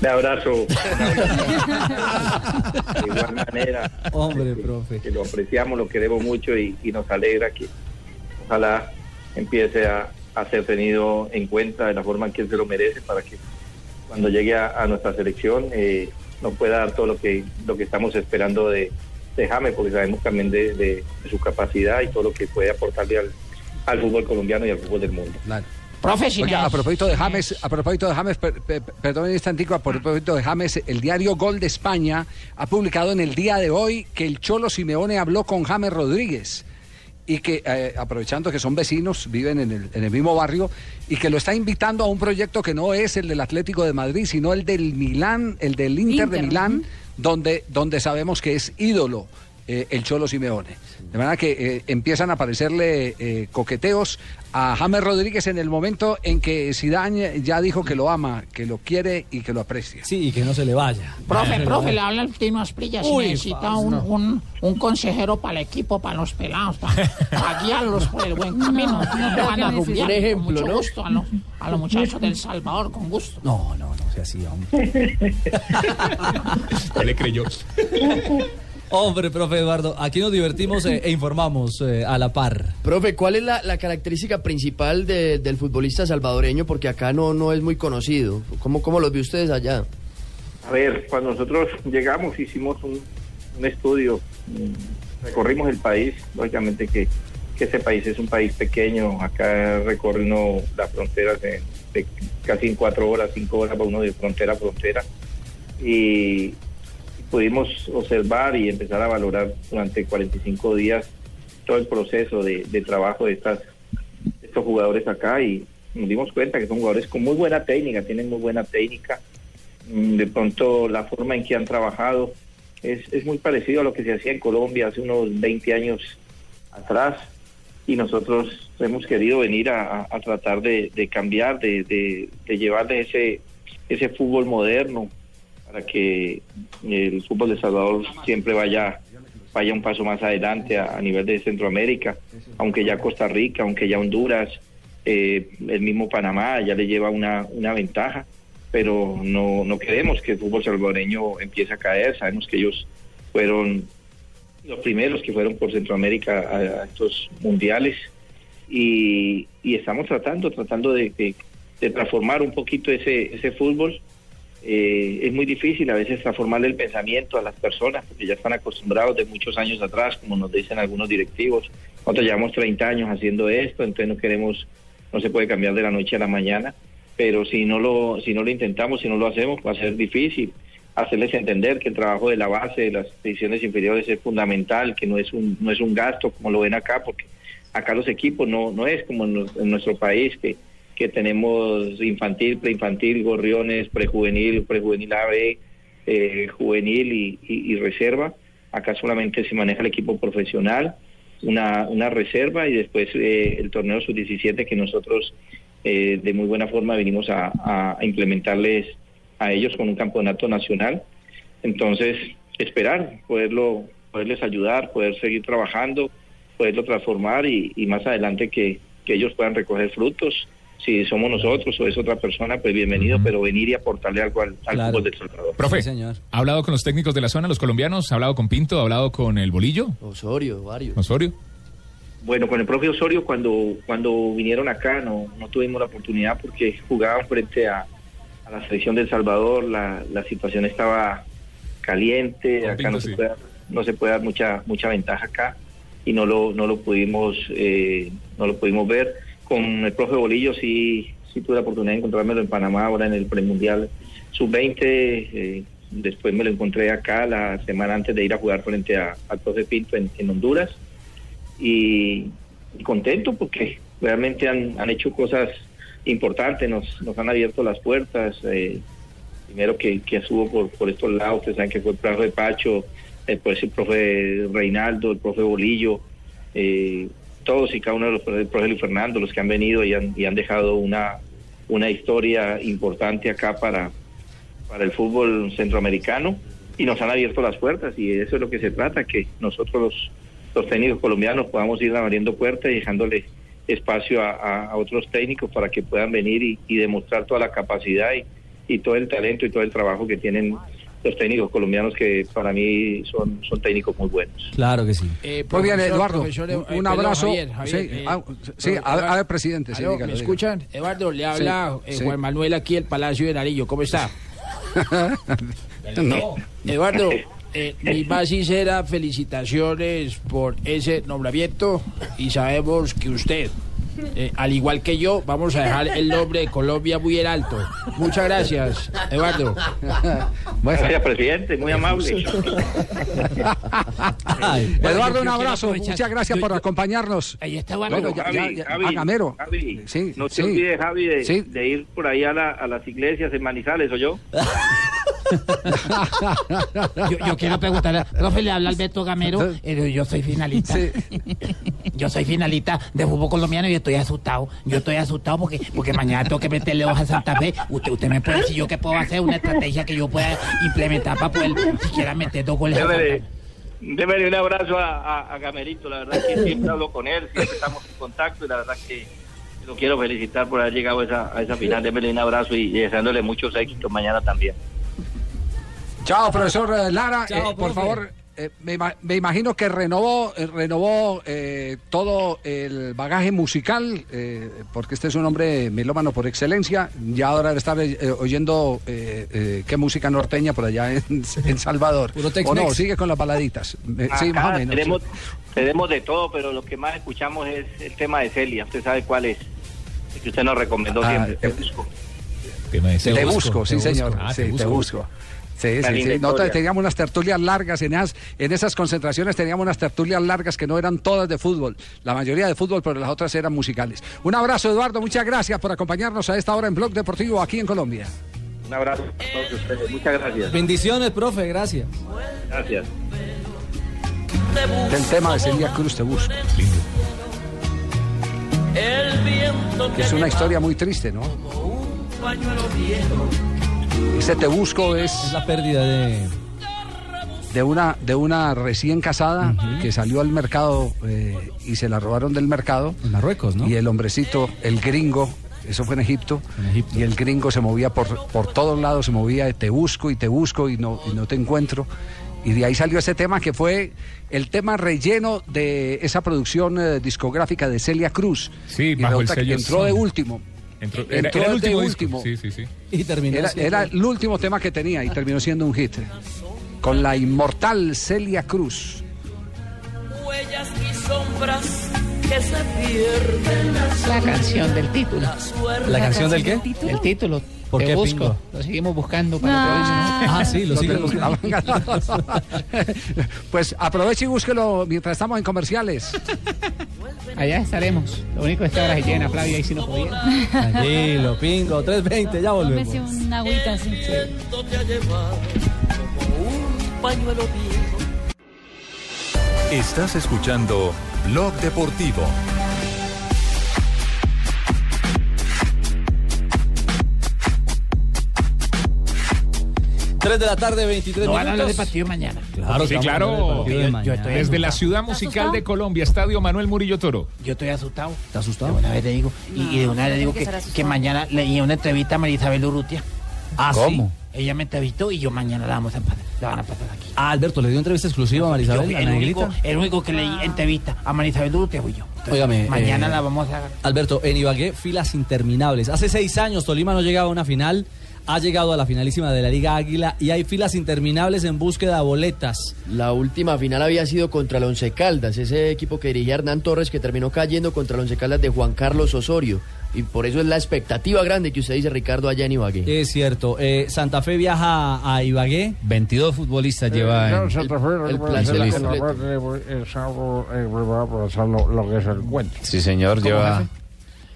Un abrazo. De igual manera. Hombre, profe. Que lo apreciamos, lo queremos mucho y, y nos alegra que ojalá empiece a, a ser tenido en cuenta de la forma en que él se lo merece para que cuando llegue a, a nuestra selección eh, nos pueda dar todo lo que lo que estamos esperando de, de James, porque sabemos también de, de- de su capacidad y todo lo que puede aportarle al, al fútbol colombiano y al fútbol del mundo. Oiga, a propósito de James, a propósito de James, per- per- perdón un instantico, a propósito de James, el diario Gol de España ha publicado en el día de hoy que el Cholo Simeone habló con James Rodríguez y que, eh, aprovechando que son vecinos, viven en el, en el mismo barrio, y que lo está invitando a un proyecto que no es el del Atlético de Madrid, sino el del Milán, el del Inter, de Inter, Milán, donde, donde sabemos que es ídolo. Eh, el Cholo Simeone. De manera que eh, empiezan a aparecerle eh, coqueteos a James Rodríguez en el momento en que Zidane ya dijo que lo ama, que lo quiere y que lo aprecia. Sí, y que no se le vaya. Profe, profe, le habla el Tino Asprilla. Si Uy, necesita un, un, un consejero para el equipo, para los pelados, para, para guiarlos por el buen camino. No te van a ejemplo, con mucho ¿no? gusto a los, a los muchachos del Salvador, con gusto. No, no, no sea así, hombre. le creyó. Hombre, profe Eduardo, aquí nos divertimos eh, e informamos eh, a la par. Profe, ¿cuál es la, la característica principal de- del futbolista salvadoreño? Porque acá no, no es muy conocido. ¿Cómo, ¿Cómo los ve ustedes allá? A ver, cuando nosotros llegamos hicimos un, un estudio, mm, recorrimos el país, lógicamente que, que ese país es un país pequeño, acá recorre uno las fronteras de casi en cuatro horas, cinco horas para uno de frontera a frontera. Y pudimos observar y empezar a valorar durante 45 días todo el proceso de, de trabajo de estas, de estos jugadores acá y nos dimos cuenta que son jugadores con muy buena técnica, tienen muy buena técnica. Mm, De pronto la forma en que han trabajado es, es muy parecido a lo que se hacía en Colombia hace unos 20 años atrás y nosotros hemos querido venir a, a- tratar de, de cambiar, de, de, de llevarle ese, ese fútbol moderno para que el fútbol de Salvador siempre vaya vaya un paso más adelante a, nivel de Centroamérica, aunque ya Costa Rica, aunque ya Honduras, eh, el mismo Panamá ya le lleva una, una ventaja, pero no, no queremos que el fútbol salvadoreño empiece a caer, sabemos que ellos fueron los primeros que fueron por Centroamérica a, estos mundiales y, y estamos tratando, tratando de, de- de transformar un poquito ese, ese fútbol. Eh, es muy difícil a veces transformarle el pensamiento a las personas porque ya están acostumbrados de muchos años atrás, como nos dicen algunos directivos. Nosotros llevamos 30 años haciendo esto, entonces no queremos, no se puede cambiar de la noche a la mañana, pero si no lo, si no lo intentamos, si no lo hacemos, va a ser difícil hacerles entender que el trabajo de la base de las divisiones inferiores es fundamental, que no es un, no es un gasto como lo ven acá, porque acá los equipos no, no es como en, en nuestro país que, que tenemos infantil, preinfantil, gorriones, prejuvenil, prejuvenil AB, eh, juvenil y, y- reserva. Acá solamente se maneja el equipo profesional, una, una reserva y después eh, el torneo sub-17 que nosotros eh, de muy buena forma venimos a, a- a implementarles a ellos con un campeonato nacional. Entonces, esperar, poderlo, poderles ayudar, poder seguir trabajando, poderlo transformar y, y más adelante que, que ellos puedan recoger frutos. Si somos nosotros o es otra persona, pues bienvenido, pero venir y aportarle algo al, al Claro. fútbol del Salvador. Profe, ¿ha hablado con los técnicos de la zona, los colombianos? ¿Ha hablado con Pinto? ¿Ha hablado con el Bolillo? Osorio, varios. ¿Osorio? Bueno, con el propio Osorio cuando, cuando vinieron acá no, no tuvimos la oportunidad porque jugaban frente a, a la selección del Salvador, la, la situación estaba caliente, Con acá Pinto, no, sí. se puede, dar- no se puede dar mucha mucha ventaja acá y no lo no lo pudimos eh, no lo pudimos ver. Con el profe Bolillo sí sí tuve la oportunidad de encontrármelo en Panamá ahora en el premundial sub-20, eh, después me lo encontré acá la semana antes de ir a jugar frente a- al profe Pinto en- Honduras y, contento porque realmente han, han hecho cosas importantes, nos, nos han abierto las puertas. eh, primero que, que estuvo por, por estos lados, ustedes saben que fue el profe Pacho, después el profe Reinaldo, el profe Bolillo, eh, todos y cada uno de los el profe Luis Fernando, los que han venido y han, y han dejado una, una historia importante acá para, para el fútbol centroamericano. Y nos han abierto las puertas y eso es lo que se trata, que nosotros los, los técnicos colombianos podamos ir abriendo puertas y dejándole espacio a, a- a otros técnicos para que puedan venir y, y demostrar toda la capacidad y, y todo el talento y todo el trabajo que tienen los técnicos colombianos que para mí son, son técnicos muy buenos. Claro que sí. Eh, Muy bien, Eduardo. profesor, eh, un, un perdón, abrazo. Javier, Javier, sí, eh, ah, sí, a, ver, a ver, presidente. Sí, aló, dígalo, ¿Me dígalo. escuchan? Eduardo, le habla Sí, eh, sí. Juan Manuel aquí del Palacio de Narillo. ¿Cómo está? No. Eduardo, eh, mis más sinceras felicitaciones por ese nombramiento y sabemos que usted, eh, al igual que yo, vamos a dejar el nombre de Colombia muy en alto. Muchas gracias, Eduardo. Gracias, presidente, muy amable. Eduardo, un abrazo. Muchas gracias por acompañarnos. Ahí está Bueno, Eduardo. ya, ya, ya. Javi, Gamero. Javi, Sí, no te sí. olvides, Javi, de, Sí. de ir por ahí a, la- a las iglesias en Manizales, ¿o yo? Yo, yo quiero preguntarle, profe, le habla Alberto Gamero, eh, yo soy finalista. Yo soy finalista de fútbol colombiano y estoy asustado. Yo estoy asustado porque, porque mañana tengo que meterle hoja a Santa Fe. Usted, usted me puede decir yo qué puedo hacer, una estrategia que yo pueda implementar para poder siquiera meter dos goles Débele, débele un abrazo a, a, a Gamerito, la verdad que siempre hablo con él, siempre estamos en contacto y la verdad que lo quiero felicitar por haber llegado a esa, a esa final. Débele un abrazo y deseándole muchos éxitos mañana también. Chao, profesor eh, Lara. Chao, Eh, por favor, eh, me, ima- me imagino que renovó, eh, renovó eh, todo el bagaje musical, eh, porque este es un hombre melómano por excelencia. Ya ahora debe estar eh, oyendo eh, eh, qué música norteña por allá en, en Salvador. Puro o no, sigue con las baladitas. Sí, más o menos. Tenemos, tenemos de todo, pero lo que más escuchamos es el tema de Celia. Usted sabe cuál es. que usted nos recomendó Ah, siempre. te- Te busco. Te, busco, sí, Te señor. busco. Ah, sí, te te busco. Sí, sí, sí. Nosotros teníamos unas tertulias largas en esas, en esas concentraciones teníamos unas tertulias largas que no eran todas de fútbol, la mayoría de fútbol, pero las otras eran musicales. Un abrazo, Eduardo, muchas gracias por acompañarnos a esta hora en Blog Deportivo aquí en Colombia. Un abrazo a todos ustedes. Muchas gracias. Bendiciones, profe, gracias. Gracias. Del tema de Celia Cruz, te busco. Que es una historia muy triste, ¿no? Ese te busco es... Es la pérdida de... de una de una recién casada que salió al mercado eh, y se la robaron del mercado. En Marruecos, ¿no? Y el hombrecito, el gringo, eso fue en Egipto, y el gringo se movía por, por todos lados, se movía de te busco y te busco y no, y no te encuentro. Y de ahí salió ese tema que fue el tema relleno de esa producción eh, discográfica de Celia Cruz. Sí, bajo el que entró de último. Entró- era- Entró era el de último disco. último. Sí, sí, sí. Y terminó Era, siendo- era el último tema que tenía y terminó siendo un hit. Con la inmortal Celia Cruz. Huellas y sombras que se pierden. La canción del título. ¿La canción del qué? El título. ¿Por Te qué, busco. Pingo? Lo seguimos buscando para próxima. Ah, sí, lo siguen buscando. pues aproveche y búsquelo mientras estamos en comerciales. Allá estaremos. Lo único es que ahora se llena Flavia y si no podía. Tranquilo, pingo, 3.20, ya volvemos. Tómese una agüita así. te ha llevado como un pañuelo viejo. Estás escuchando Blog Deportivo. Tres de la tarde, 23 No van a minutos. de partido mañana. Claro, sí, claro. partido de Yo- yo mañana. estoy Desde la asustado. ciudad musical de Colombia, Estadio Manuel Murillo Toro. Yo estoy asustado. ¿Está asustado? De una vez le digo. Y, y de una vez le digo que que, que mañana leí una entrevista a María Isabel Urrutia. Ah, ¿Cómo? Ella me entrevistó y yo mañana la vamos a empatar. La van a empatar aquí. Ah, Alberto, le dio entrevista exclusiva a Marisabel, Yo, el, único, el único que leí entrevista a María Isabel Urrutia fui yo. Entonces, Óigame, Mañana eh, la vamos a Alberto, en Ibagué, filas interminables. Hace seis años Tolima no llegaba a una final, ha llegado a la finalísima de la Liga Águila y hay filas interminables en búsqueda de boletas. La última final había sido contra el Once Caldas, ese equipo que dirigía Hernán Torres que terminó cayendo contra el Once Caldas de Juan Carlos Osorio. Y por eso es la expectativa grande que usted dice, Ricardo, allá en Ibagué. Es cierto. eh, Santa Fe viaja a Ibagué. 22 futbolistas lleva en... el plantel listo. lo, lo que es el cuento. Sí, señor, lleva...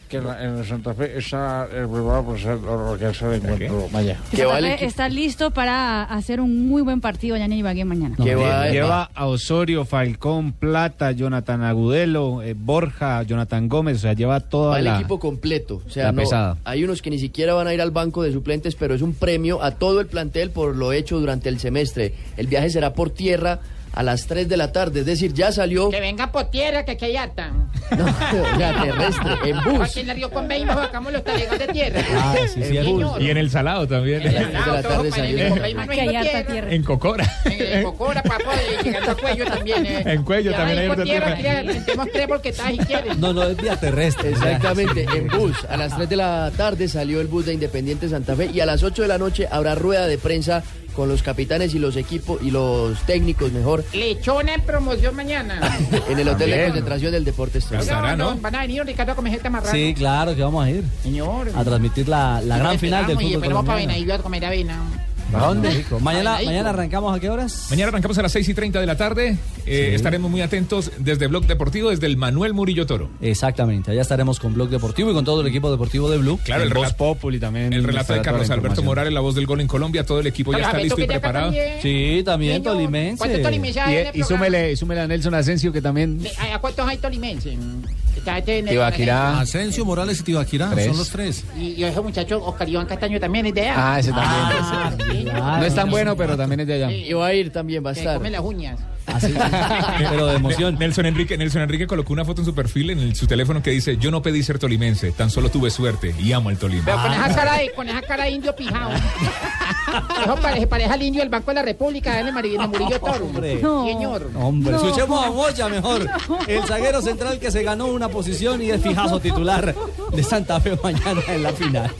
Que en, la- en Santa Fe está preparado para hacer lo que es el encuentro mañana. Que Santa Fe está listo para hacer un muy buen partido allá en Ibagué mañana. Lle- Lleva a Osorio, Falcón, Plata, Jonathan Agudelo, eh, Borja, Jonathan Gómez, o sea, lleva toda Va el la... equipo completo. O sea, la no- pesada. hay unos que ni siquiera van a ir al banco de suplentes, pero es un premio a todo el plantel por lo hecho durante el semestre. El viaje será por tierra a las 3 de la tarde, es decir, ya salió Que venga por tierra, que aquí hay harta. o sea, terrestre, en bus. Aquí en la Río Convey nos sacamos los talegos de tierra. Ah, sí, En cierto. bus. Y en el salado también. En el salado, el Convey, Aquí hay harta tierra. En Cocora. En Cocora, papá, y llegando al cuello también. eh. En cuello Ya también hay harta tierra. tierra. tira- Metemos tres porque está si quieres. No, no, es vía terrestre. Exactamente, en bus. A las 3 de la tarde salió el bus de Independiente Santa Fe y a las 8 de la noche habrá rueda de prensa con los capitanes y los equipos y los técnicos mejor Lechona en promoción mañana. en el hotel de concentración del Deportes Tolima. No, no, Van a venir Ricardo a comer gente marrana. Sí, claro que vamos a ir. Señor. A transmitir la, la gran final del Y fútbol después vamos para. Benavides a comer avena. ¿A dónde? Mañana, Ay, mañana arrancamos a qué horas? Mañana arrancamos a las 6 y 30 de la tarde. Eh, Sí. Estaremos muy atentos desde Blog Deportivo, desde el Manuel Murillo Toro. Exactamente, allá estaremos con Blog Deportivo y con todo el equipo deportivo de Blue. Claro, el, Voz relato, Populi también. el relato de Carlos Alberto. Morales, la voz del gol en Colombia. Todo el equipo ya está listo y preparado. también. Sí, también Señor, tolimense. ¿Cuántos tolimenses hay en el Y, y súmele, y súmele a Nelson Asensio, que también... Le- ¿A cuántos hay tolimenses? Tibaquirá. Asensio, Morales y Tibaquirá, Tres. son los tres. Y, y ese muchacho Oscar Iván Castaño también es de allá. Ah, ese también. Ah, sí. no es tan bueno, pero también es de allá. Y va a ir también, va a Que estar. come las uñas. Pero de emoción. Nelson Enrique, Nelson Enrique colocó una foto en su perfil en el- su teléfono que dice: Yo no pedí ser tolimense, tan solo tuve suerte y amo al Tolima. Pero con esa cara de, con esa cara de indio pijado. Eso parece, parece al indio del Banco de la República, en el Mar- en el Murillo Toro. Hombre. No. Señor. Hombre, No. escuchemos a Moya mejor. El zaguero central que se ganó una posición y es fijazo titular de Santa Fe mañana en la final.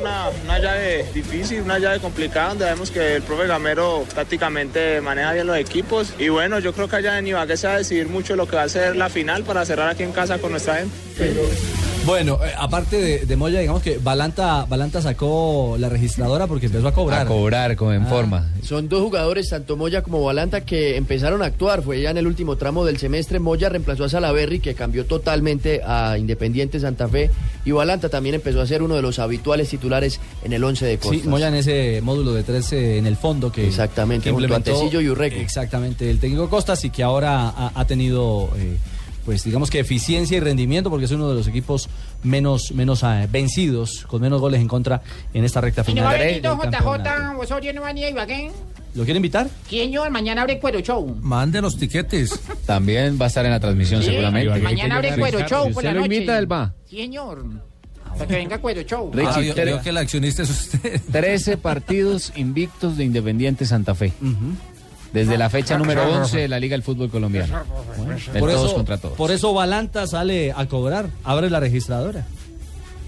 una, una llave difícil, una llave complicada donde vemos que el profe Gamero tácticamente maneja bien los equipos y bueno, yo creo que allá en Ibagué se va a decidir mucho lo que va a ser la final para cerrar aquí en casa con nuestra gente. Bueno, eh, aparte de, de Moya, digamos que Balanta, Balanta sacó la registradora porque empezó a cobrar. A cobrar, como en Ah. forma. Son dos jugadores, tanto Moya como Balanta, que empezaron a actuar. Fue ya en el último tramo del semestre. Moya reemplazó a Salaberry, que cambió totalmente a Independiente Santa Fe. Y Balanta también empezó a ser uno de los habituales titulares en el 11 de Costa. Sí, Moya en ese módulo de 13 en el fondo que, Exactamente, que junto a implementó y Urrego. Exactamente, el técnico Costas y que ahora ha, ha tenido, eh, pues digamos que eficiencia y rendimiento porque es uno de los equipos menos, menos eh, vencidos, con menos goles en contra en esta recta ¿Y no final. del. JJ Osorio no va a Ibagué? ¿Lo quiere invitar? ¿Quién señor? Mañana abre Cuero Show. Mande los tiquetes. También va a estar en la transmisión Sí, seguramente. Mañana abre Cuero Show por la lo noche. invita, él va. Señor. Para que venga Cuero Show. Richie, Ah, yo- creo que el accionista es usted. 13 partidos invictos de Independiente Santa Fe. Desde la fecha número 11 de la Liga del Fútbol Colombiano. El Por todos eso, contra todos. por eso Balanta sale a cobrar, abre la registradora.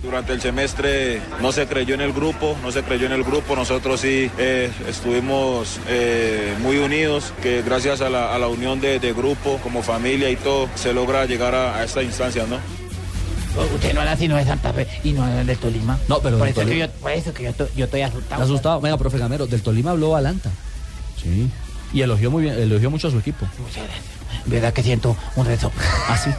Durante el semestre no se creyó en el grupo, no se creyó en el grupo, nosotros sí eh, estuvimos eh, muy unidos, que gracias a la, a la unión de, de grupo, como familia y todo, se logra llegar a, a esta instancia, ¿no? Usted no habla sino de Santa Fe y no del Tolima. No, pero por del eso, que Tolima. yo, por eso que yo, to- yo estoy asustado. ¿Está asustado? Venga, profe Gamero, del Tolima habló Balanta. Sí. Y elogió muy bien, elogió mucho a su equipo. ¿Verdad que siento un rezo? Así.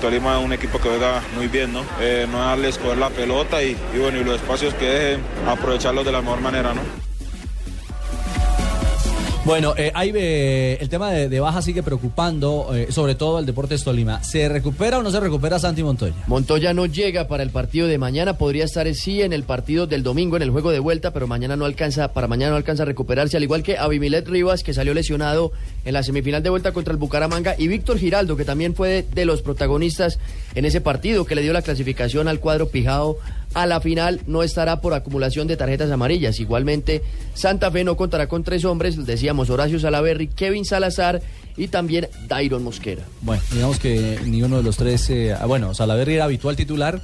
Tolima es un equipo que juega muy bien, ¿no? Eh, no darles coger la pelota y, y bueno, y los espacios que dejen, aprovecharlos de la mejor manera, ¿no? Bueno, eh, eh, el tema de, baja sigue preocupando, eh, sobre todo el Deportes Tolima. ¿Se recupera o no se recupera Santi Montoya? Montoya no llega para el partido de mañana, podría estar eh, sí en el partido del domingo, en el juego de vuelta, pero mañana no alcanza, para mañana no alcanza a recuperarse, al igual que Abimilet Rivas, que salió lesionado en la semifinal de vuelta contra el Bucaramanga, y Víctor Giraldo, que también fue de, de los protagonistas en ese partido, que le dio la clasificación al cuadro Pijao a la final, no estará por acumulación de tarjetas amarillas. Igualmente, Santa Fe no contará con tres hombres, decíamos Horacio Salaverry, Kevin Salazar y también Dairon Mosquera. Bueno, digamos que ni uno de los tres. eh, ah, bueno, Salaverry era habitual titular.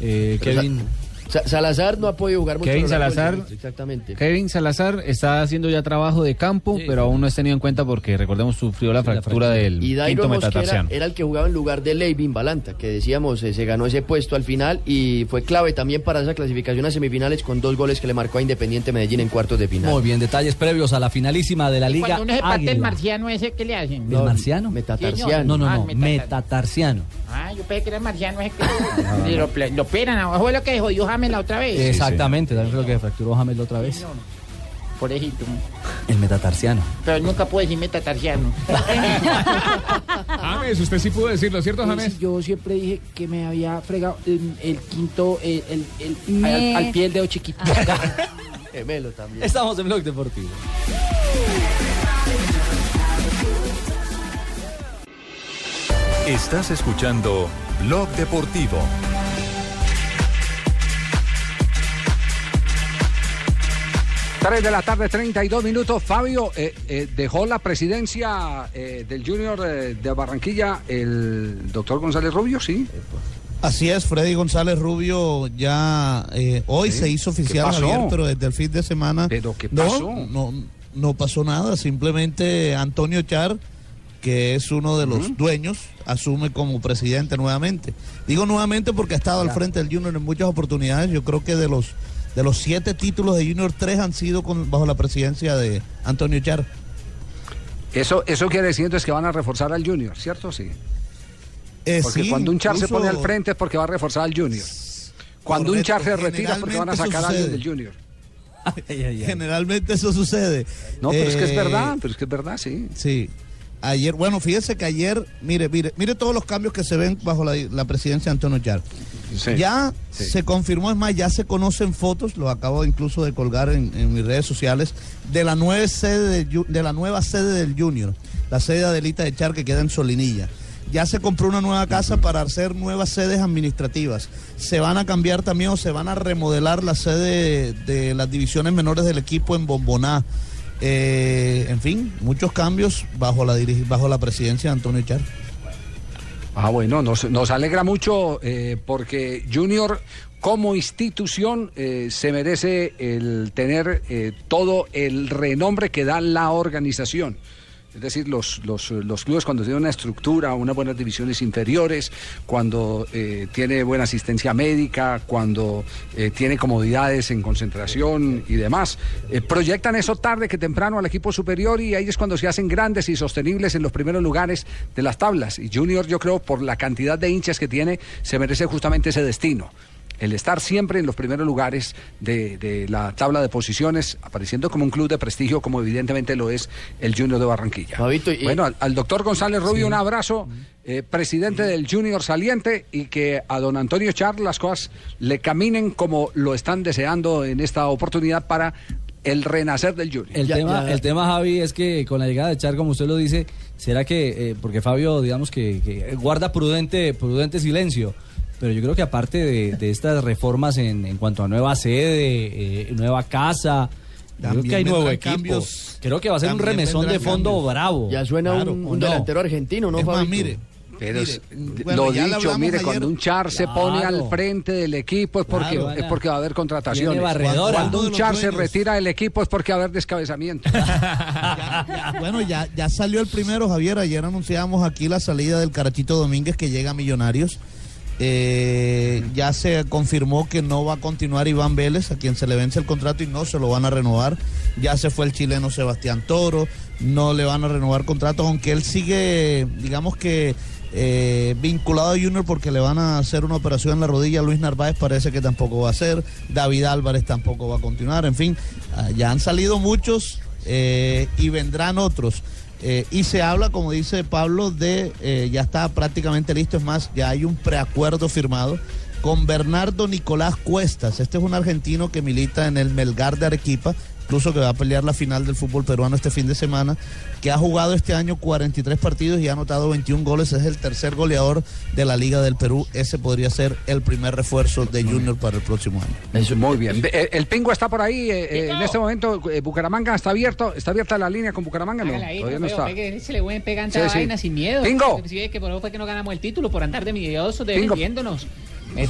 eh, Kevin. Sa- Salazar no ha podido jugar mucho. Kevin Salazar. Exactamente. Kevin Salazar está haciendo ya trabajo de campo, pero aún no es tenido en cuenta porque, recordemos, sufrió la fractura del Y quinto metatarsiano. era el que jugaba en lugar de Leivin Balanta, que decíamos eh, se ganó ese puesto al final y fue clave también para esa clasificación a semifinales con dos goles que le marcó a Independiente Medellín en cuartos de final. Muy bien, detalles previos a la finalísima de la Liga. Cuando uno se parte el marciano ese, ¿qué le hacen? ¿El marciano? Metatarsiano. No, no, Ah, no, metatar- metatarsiano. Ah, yo pensé que era el marciano ese que... Lo, lo operan, abajo lo que jodió James la otra vez. Exactamente, también fue lo que fracturó James la otra vez. Pobrecito. El metatarsiano. Pero nunca pude decir metatarsiano. James, usted sí pudo decirlo, ¿cierto, Pues, James? yo siempre dije que me había fregado el, el quinto, el, el- el- Me- al, al pie el dedo chiquito. Gemelo también. Estamos en Blog Deportivo. Estás escuchando Blog Deportivo. Tres de la tarde, 32 minutos. Fabio, eh, eh, dejó la presidencia eh, del Junior de Barranquilla el doctor González Rubio, ¿sí? Así es, Freddy González Rubio ya hoy Sí. se hizo ¿Qué oficial? Javier, pero desde el fin de semana. ¿Pero qué pasó? No, no pasó nada, simplemente Antonio Char, que es uno de los dueños, asume como presidente nuevamente. Digo nuevamente porque ha estado al frente del Junior en muchas oportunidades. Yo creo que de los de los siete títulos de Junior, tres han sido con- bajo la presidencia de Antonio Char. Eso, eso quiere decir entonces que van a reforzar al Junior, ¿cierto? Sí. Eh, Porque sí, cuando un Char se pone al frente es porque va a reforzar al Junior. Cuando un Char se retira es porque van a sacar a alguien del Junior. Generalmente eso sucede. No, pero es que es Eh, verdad, pero es que es verdad, sí. Sí. Ayer, bueno, fíjese que ayer, mire, mire, mire todos los cambios que se ven bajo la, la presidencia de Antonio Char. ya sí. se confirmó, es más, ya se conocen fotos, lo acabo incluso de colgar en, en mis redes sociales, de la nueva sede de la nueva sede del Junior, la sede de Adelita de Char que queda en Solinilla. Ya se compró una nueva casa para hacer nuevas sedes administrativas. Se van a cambiar también o se van a remodelar la sede de, de las divisiones menores del equipo en Bomboná. Eh, en fin, muchos cambios bajo la bajo la presidencia de Antonio Char. Ah, bueno, nos, nos alegra mucho eh, porque Junior como institución eh, se merece el tener todo el renombre que da la organización. Es decir, los, los, los clubes cuando tienen una estructura, unas buenas divisiones inferiores, cuando eh, tiene buena asistencia médica, cuando eh, tiene comodidades en concentración y demás, eh, proyectan eso tarde que temprano al equipo superior y ahí es cuando se hacen grandes y sostenibles en los primeros lugares de las tablas. Y Junior, yo creo, por la cantidad de hinchas que tiene, se merece justamente ese destino el estar siempre en los primeros lugares de, de la tabla de posiciones, apareciendo como un club de prestigio, como evidentemente lo es el Junior de Barranquilla. Bueno, al, al doctor González Rubio, un abrazo, eh, presidente del Junior saliente, y que a don Antonio Char las cosas le caminen como lo están deseando en esta oportunidad para el renacer del Junior. El, tema, el tema, Javi, es que con la llegada de Char, como usted lo dice, será que, eh, porque Fabio, digamos que, que guarda prudente, prudente silencio, pero yo creo que aparte de, de estas reformas en, en cuanto a nueva sede, eh, nueva casa, creo que hay nuevo equipo. cambios. creo que va a ser un remesón de fondo cambios. bravo. Ya suena Claro, un, ¿o un no? delantero argentino, ¿no, Fabito? mire, Pero Mire, bueno, lo dicho, mire, ayer. cuando un Char se pone al frente del equipo es porque, Claro. es porque va a haber contrataciones. Barredora. Cuando un Char se retira del equipo es porque va a haber descabezamiento. Bueno, ya, ya salió el primero, Javier. Ayer anunciamos aquí la salida del Carachito Domínguez que llega a Millonarios. Eh, ya se confirmó que no va a continuar Iván Vélez, a quien se le vence el contrato y no se lo van a renovar. Ya se fue el chileno Sebastián Toro, no le van a renovar contratos, aunque él sigue, digamos que eh, vinculado a Junior porque le van a hacer una operación en la rodilla. Luis Narváez parece que tampoco va a hacer. David Álvarez tampoco va a continuar. En fin, ah, ya han salido muchos eh, y vendrán otros. Eh, y se habla, como dice Pablo, de eh, ya está prácticamente listo. Es más, ya hay un preacuerdo firmado con Bernardo Nicolás Cuestas. Este es un argentino que milita en el Melgar de Arequipa, incluso que va a pelear la final del fútbol peruano este fin de semana, que ha jugado este año 43 partidos y ha anotado 21 goles. Es el tercer goleador de la Liga del Perú. Ese podría ser el primer refuerzo de Junior para el próximo año. Eso, muy bien. Eh, El Pingo está por ahí. eh, eh, en este momento, eh, Bucaramanga está abierto. ¿Está abierta la línea con Bucaramanga? No, ahí, todavía no, pero está. se le pueden pegar Sí, tanta sí. vaina sin miedo. Pingo. Si que por eso fue que no ganamos el título, por andar de miedosos, Pingo. vendiéndonos.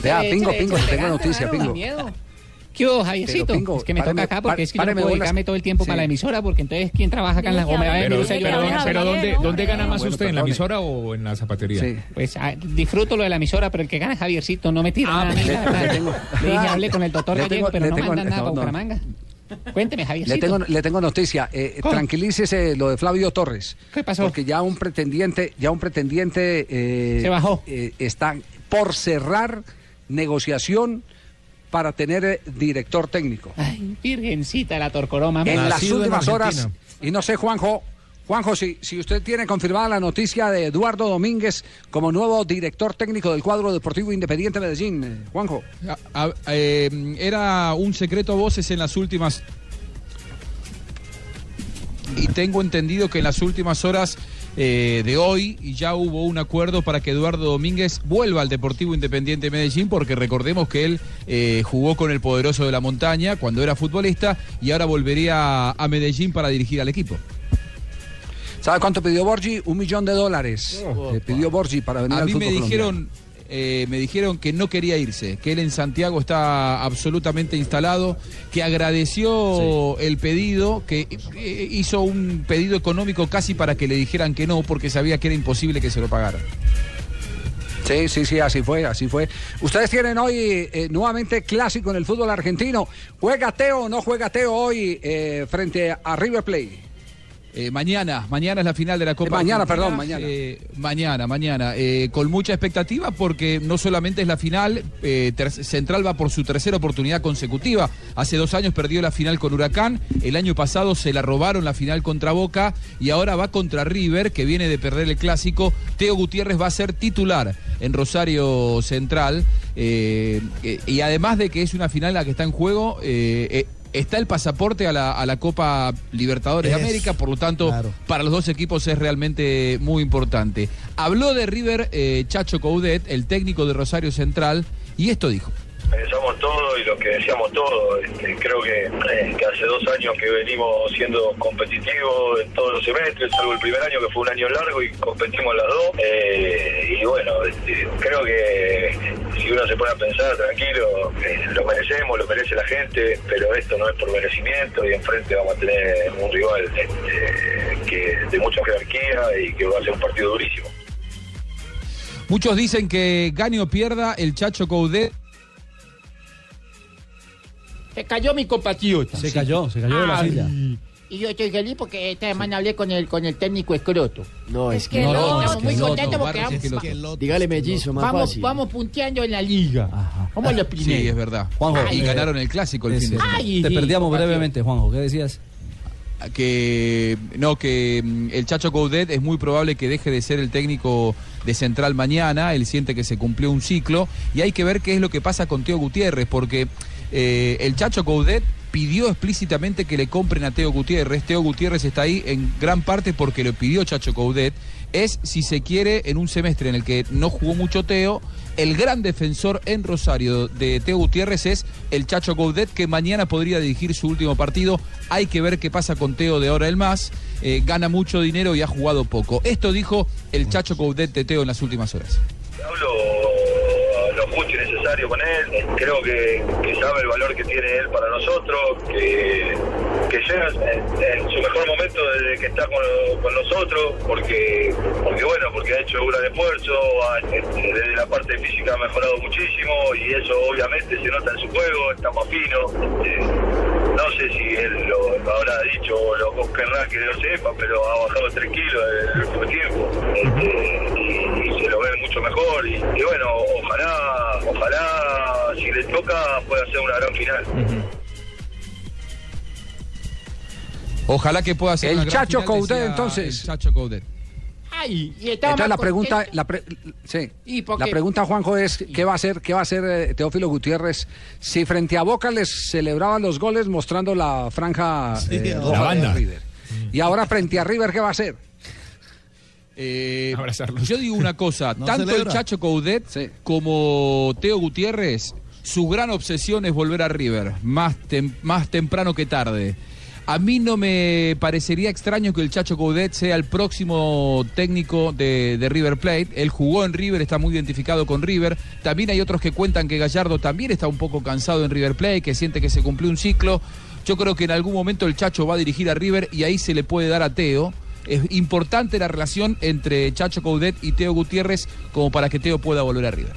Vea, Pingo, Pingo, le tengo noticia, Pingo. miedo. ¿Qué hubo, Javiercito? Pero, Pingo, es que me páreme- toca acá porque es que yo no páreme puedo dedicarme todo el tiempo Sí. para la emisora porque entonces ¿quién trabaja acá en la goma? Pero, pero, ¿dónde- pero ¿dónde, ¿dónde gana más usted? ¿En la emisora o en la zapatería? Pues ah, disfruto lo de la emisora, pero el que gana es Javiercito, no me tira nada. a la verdad. le tengo- Le dije, hablé con el doctor Le Gallego, tengo- pero no tengo- mandan nada no, para. Bucaramanga. Cuénteme, Javiercito. Le tengo, le tengo noticia. Eh, ¿Cómo? tranquilícese lo de Flavio Torres. ¿Qué pasó? Porque ya un pretendiente, ya un pretendiente eh, Se bajó. eh, está por cerrar negociación para tener eh, director técnico. Ay, virgencita la torcoroma. en las últimas horas, y no sé, Juanjo, Juanjo, si, si usted tiene confirmada la noticia de Eduardo Domínguez como nuevo director técnico del cuadro deportivo Independiente Medellín, eh, Juanjo. A- a- eh, era un secreto a voces en las últimas. Y tengo entendido que en las últimas horas eh, de hoy ya hubo un acuerdo para que Eduardo Domínguez vuelva al Deportivo Independiente Medellín, porque recordemos que él eh, jugó con el poderoso de la montaña cuando era futbolista y ahora volvería a Medellín para dirigir al equipo. ¿Sabe cuánto pidió Borgi? Un millón de dólares. Pidió Borgi para venir A al mí me dijeron, colombiano. Eh, me dijeron que no quería irse, que él en Santiago está absolutamente instalado, que agradeció el pedido, que eh, hizo un pedido económico casi para que le dijeran que no, porque sabía que era imposible que se lo pagaran. Sí, sí, sí, así fue, así fue. Ustedes tienen hoy eh, nuevamente clásico en el fútbol argentino. ¿Juega Teo o no juega Teo hoy eh, frente a River Plate? Eh, mañana, mañana es la final de la Copa. mañana, Argentina. perdón, mañana. Eh, mañana, mañana. eh, con mucha expectativa porque no solamente es la final, eh, Central va por su tercera oportunidad consecutiva. Hace dos años perdió la final con Huracán, el año pasado se la robaron la final contra Boca y ahora va contra River, que viene de perder el clásico. Teo Gutiérrez va a ser titular en Rosario Central. eh, eh, y además de que es una final la que está en juego, eh, eh, está el pasaporte a la, a la Copa Libertadores de América, por lo tanto, para los dos equipos es realmente muy importante. Habló de River eh, Chacho Coudet, el técnico de Rosario Central, y esto dijo. Pensamos todo y lo que decíamos todo. Este, creo que, eh, que hace dos años que venimos siendo competitivos en todos los semestres, salvo el primer año que fue un año largo y competimos las dos. Eh, y bueno, este, creo que si uno se pone a pensar tranquilo, eh, lo merecemos, lo merece la gente, pero esto no es por merecimiento y enfrente vamos a tener un rival este, que de mucha jerarquía y que va a ser un partido durísimo. Muchos dicen que gane o pierda el Chacho Coudet. Se cayó mi compatriota. Se cayó, se cayó de la Ay, silla. Y yo estoy feliz porque esta semana hablé con el, con el técnico escroto. No, es que no, estamos muy contentos porque vamos. Dígale mellizo, más vamos, fácil. vamos punteando en la liga. Vamos los primeros. Sí, es verdad. Juanjo, y eh, ganaron el clásico el fin de semana. Ay, Te sí, perdíamos brevemente, Juanjo. ¿Qué decías? que no que mm, el Chacho Coudet es muy probable que deje de ser el técnico de Central mañana, él siente que se cumplió un ciclo y hay que ver qué es lo que pasa con Teo Gutiérrez porque eh, el Chacho Coudet pidió explícitamente que le compren a Teo Gutiérrez, Teo Gutiérrez está ahí en gran parte porque lo pidió Chacho Coudet, es si se quiere en un semestre en el que no jugó mucho Teo, el gran defensor en Rosario de Teo Gutiérrez es el Chacho Coudet, que mañana podría dirigir su último partido. Hay que ver qué pasa con Teo de ahora el más. Eh, gana mucho dinero y ha jugado poco. Esto dijo el Chacho Coudet de Teo en las últimas horas. Justo y necesario con él. Creo que, que sabe el valor que tiene él para nosotros, que, que llega en, en su mejor momento desde que está con, con nosotros, porque, porque bueno, porque ha hecho un gran esfuerzo, ha- desde la parte física ha mejorado muchísimo y eso obviamente se nota en su juego, está más fino. este, no sé si él lo, lo habrá dicho o lo querrá que lo sepa, pero ha bajado 3 kilos en el último tiempo. Este, y, y se lo ve mucho mejor. Y, y bueno, ojalá, ojalá, si le toca, pueda ser una gran final. Ojalá que pueda ser El una gran Chacho final, Coudet, decía entonces. el Chacho Coudet. Ay, y Entonces la pregunta, la, pre- sí, ¿Y por la pregunta Juanjo es qué va a hacer, qué va a hacer eh, Teófilo Gutiérrez si frente a Boca les celebraba los goles mostrando la franja eh, la de banda. River. Y ahora frente a River qué va a hacer? Eh, yo digo una cosa, No tanto celebra. el Chacho Coudet como Teo Gutiérrez, su gran obsesión es volver a River, más, tem- más temprano que tarde. A mí no me parecería extraño que el Chacho Coudet sea el próximo técnico de, de River Plate. Él jugó en River, está muy identificado con River. También hay otros que cuentan que Gallardo también está un poco cansado en River Plate, que siente que se cumplió un ciclo. Yo creo que en algún momento el Chacho va a dirigir a River y ahí se le puede dar a Teo. Es importante la relación entre Chacho Coudet y Teo Gutiérrez como para que Teo pueda volver a River.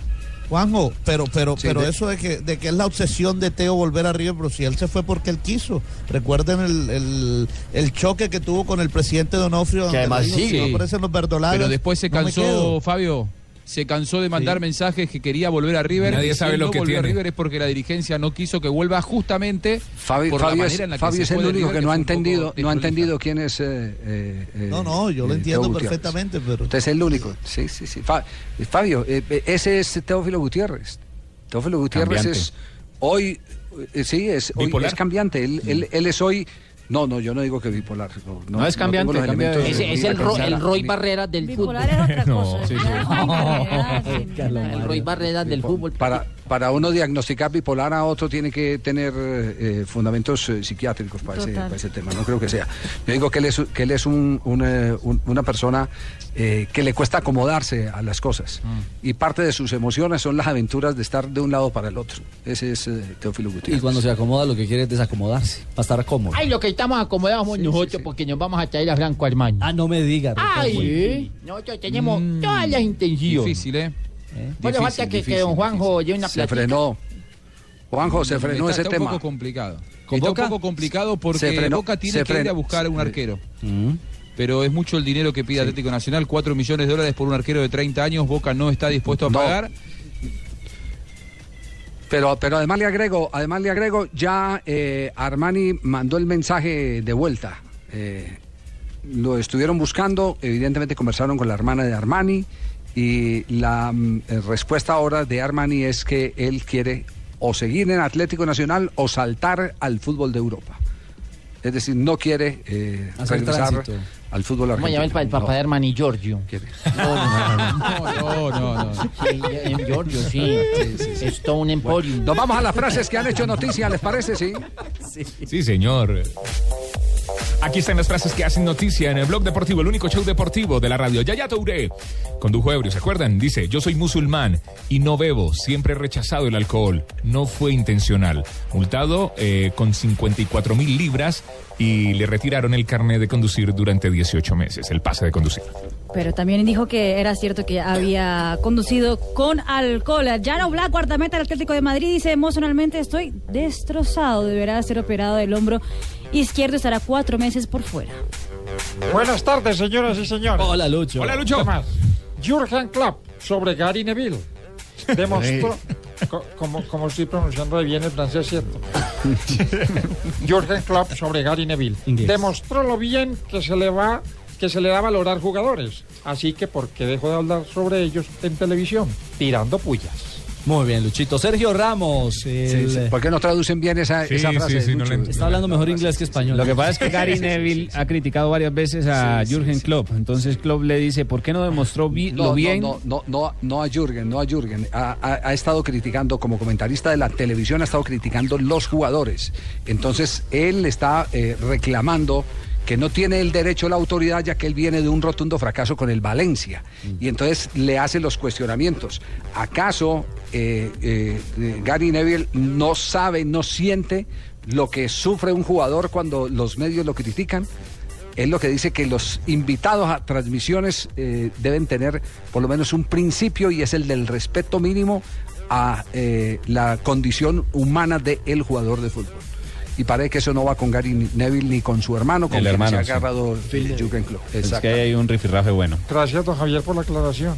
Juanjo, pero, pero, Sí, pero de- eso de que, de que es la obsesión de Teo volver a River, pero si él se fue porque él quiso. Recuerden el, el, el choque que tuvo con el presidente Donofrio. donde además dijo, sigue. Si no aparecen los Pero después se cansó, quedo". Fabio, se cansó de mandar mensajes que quería volver a River. Nadie si sabe lo no que volvió a tiene. River es porque la dirigencia no quiso que vuelva justamente Fabio, por la Fabio manera en la que Fabio se es el único River, que no ha entendido, no ha entendido quién es. eh, eh, No, no, yo lo eh, entiendo Teo Gutiérrez. perfectamente, pero... Usted es el único. Sí, sí, sí. Fa- Fabio, ese es Teófilo Gutiérrez. Teófilo Gutiérrez Cambiante. es hoy, eh, sí, es, hoy es cambiante. Él, él, él es hoy. No, no, yo no digo que bipolar. No, No es cambiante, tengo los cambia de- elementos Ese es ni el, Ro- el Roy Barrera del fútbol. Bipolar es otra No, cosa. sí, es sí. El Roy Barrera del fútbol. Para, para uno diagnosticar bipolar a otro tiene que tener eh, fundamentos eh, psiquiátricos para ese, para ese tema. No creo que sea. Yo digo que él es, que él es un- un, eh, un- una persona eh, que le cuesta acomodarse a las cosas. Mm. Y parte de sus emociones son las aventuras de estar de un lado para el otro. Ese es eh, Teófilo Y Gutiérrez. cuando se acomoda lo que quiere es desacomodarse, para estar cómodo. Ay, lo que estamos acomodados somos nosotros porque nos vamos a traer a Franco Armani. Ah, no me diga. Ay, nosotros tenemos todas las intenciones. Difícil, ¿eh? Bueno, Difícil, falta que, que don Juanjo lleve una Se platica. frenó. Juanjo, se frenó está, ese está tema. un poco complicado. ¿Con está Boca? un poco complicado porque Se frenó, Boca tiene se que ir a buscar un arquero. Mm. Pero es mucho el dinero que pide Atlético Nacional, 4 millones de dólares por un arquero de 30 años, Boca no está dispuesto a No. pagar. Pero, pero además le agrego, además le agrego, ya eh, Armani mandó el mensaje de vuelta. Eh, lo estuvieron buscando, evidentemente conversaron con la hermana de Armani y la mm, eh, respuesta ahora de Armani es que él quiere o seguir en Atlético Nacional o saltar al fútbol de Europa. Es decir, no quiere eh, Hacer regresar tránsito. al fútbol ¿Cómo argentino. llama el, pa- el papá de Hermani Giorgio? No, no, no. Sí, en Giorgio, sí. Un emporium. Nos vamos a las frases que han hecho noticia, ¿les parece? Sí. Sí, señor. Aquí están las frases que hacen noticia en el blog deportivo, el único show deportivo de la radio. Yaya Touré condujo ebrio, ¿se acuerdan? Dice, yo soy musulmán y no bebo, siempre he rechazado el alcohol. No fue intencional. Multado eh, con 54 mil libras y le retiraron el carnet de conducir durante 18 meses, el pase de conducir. Pero también dijo que era cierto que había conducido con alcohol. Jano Black, guardameta del Atlético de Madrid, dice emocionalmente estoy destrozado. Deberá ser operado del hombro izquierdo. Estará cuatro meses por fuera. Buenas tardes, señoras y señores. Hola, Lucho. Hola, Lucho. ¿Qué más? Jürgen Klopp sobre Gary Neville demostró, co- como, como estoy pronunciando bien el francés, ¿cierto? Jürgen Klopp sobre Gary Neville Inglés. demostró lo bien que se le va que se le da a valorar jugadores. Así que, ¿por qué dejó de hablar sobre ellos en televisión? Tirando pullas. Muy bien, Luchito. Sergio Ramos. el- Sí, sí. ¿Por qué no traducen bien esa, Sí, esa sí, frase? sí, no Lucho? le- Está hablando mejor inglés que español. Lo que pasa es que Gary Neville ha criticado varias veces a Jürgen Klopp. Entonces Klopp le dice, ¿por qué no demostró vi- No, lo bien? No, no, no, no, no a Jürgen, no a Jürgen. Ha, ha- ha estado criticando, como comentarista de la televisión, ha estado criticando los jugadores. Entonces, él está eh, reclamando que no tiene el derecho a la autoridad, ya que él viene de un rotundo fracaso con el Valencia. Y entonces le hace los cuestionamientos. ¿Acaso eh, eh, eh, Gary Neville no sabe, no siente lo que sufre un jugador cuando los medios lo critican? Es lo que dice que los invitados a transmisiones eh, deben tener por lo menos un principio y es el del respeto mínimo a eh, la condición humana del jugador de fútbol. Y parece que eso no va con Gary Neville ni con su hermano, con El quien hermano, se ha sí. agarrado eh, Jürgen Klopp. Es que ahí hay un rifirrafe bueno. Gracias, don Javier, por la aclaración.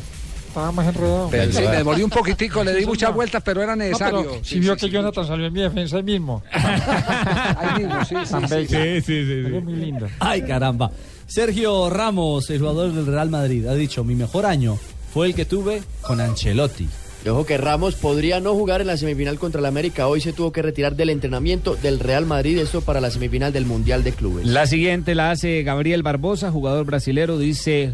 Estaba más enredado. Pero sí, me demoré un poquitico, le di Sí, muchas vueltas, pero era No, necesario. Sí, si vio sí, que sí. Jonathan salió en mi defensa ahí mismo. Ahí mismo, sí, sí, sí. Sí, sí, sí, sí. Muy lindo. Ay, caramba. Sergio Ramos, el jugador del Real Madrid, ha dicho, mi mejor año fue el que tuve con Ancelotti. Y ojo que Ramos podría no jugar en la semifinal contra el América. Hoy se tuvo que retirar del entrenamiento del Real Madrid. Esto para la semifinal del Mundial de Clubes. La siguiente la hace Gabriel Barbosa, jugador brasilero, dice,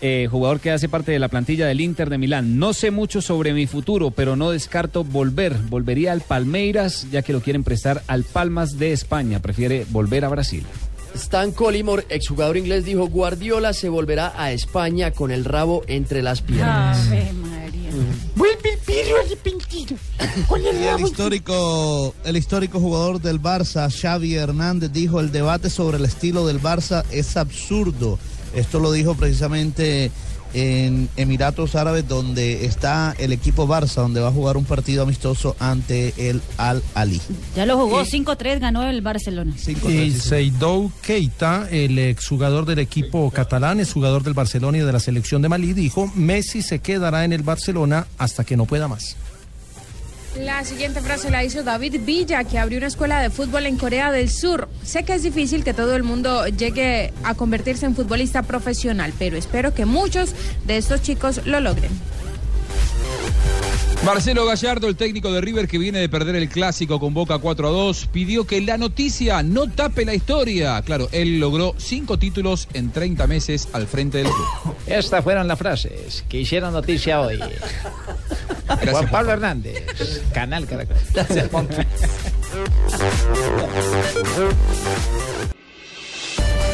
eh, jugador que hace parte de la plantilla del Inter de Milán. No sé mucho sobre mi futuro, pero no descarto volver. Volvería al Palmeiras, ya que lo quieren prestar al Palmas de España. Prefiere volver a Brasil. Stan Collymore, exjugador inglés, dijo Guardiola se volverá a España con el rabo entre las piernas. Vuelve el arrepentido. El histórico, el histórico jugador del Barça, Xavi Hernández, dijo el debate sobre el estilo del Barça es absurdo. Esto lo dijo precisamente en Emiratos Árabes, donde está el equipo Barça, donde va a jugar un partido amistoso ante el Al Ali. Ya lo jugó 5-3, ganó el Barcelona. Y Seydou Keita, el exjugador del equipo catalán, es jugador del Barcelona y de la selección de Malí, dijo, Messi se quedará en el Barcelona hasta que no pueda más. La siguiente frase la hizo David Villa, que abrió una escuela de fútbol en Corea del Sur. Sé que es difícil que todo el mundo llegue a convertirse en futbolista profesional, pero espero que muchos de estos chicos lo logren. Marcelo Gallardo, el técnico de River que viene de perder el clásico con Boca 4 a 2, pidió que la noticia no tape la historia. Claro, él logró cinco títulos en 30 meses al frente del club. Estas fueron las frases que hicieron noticia hoy. Juan Pablo Hernández, Canal Caracol.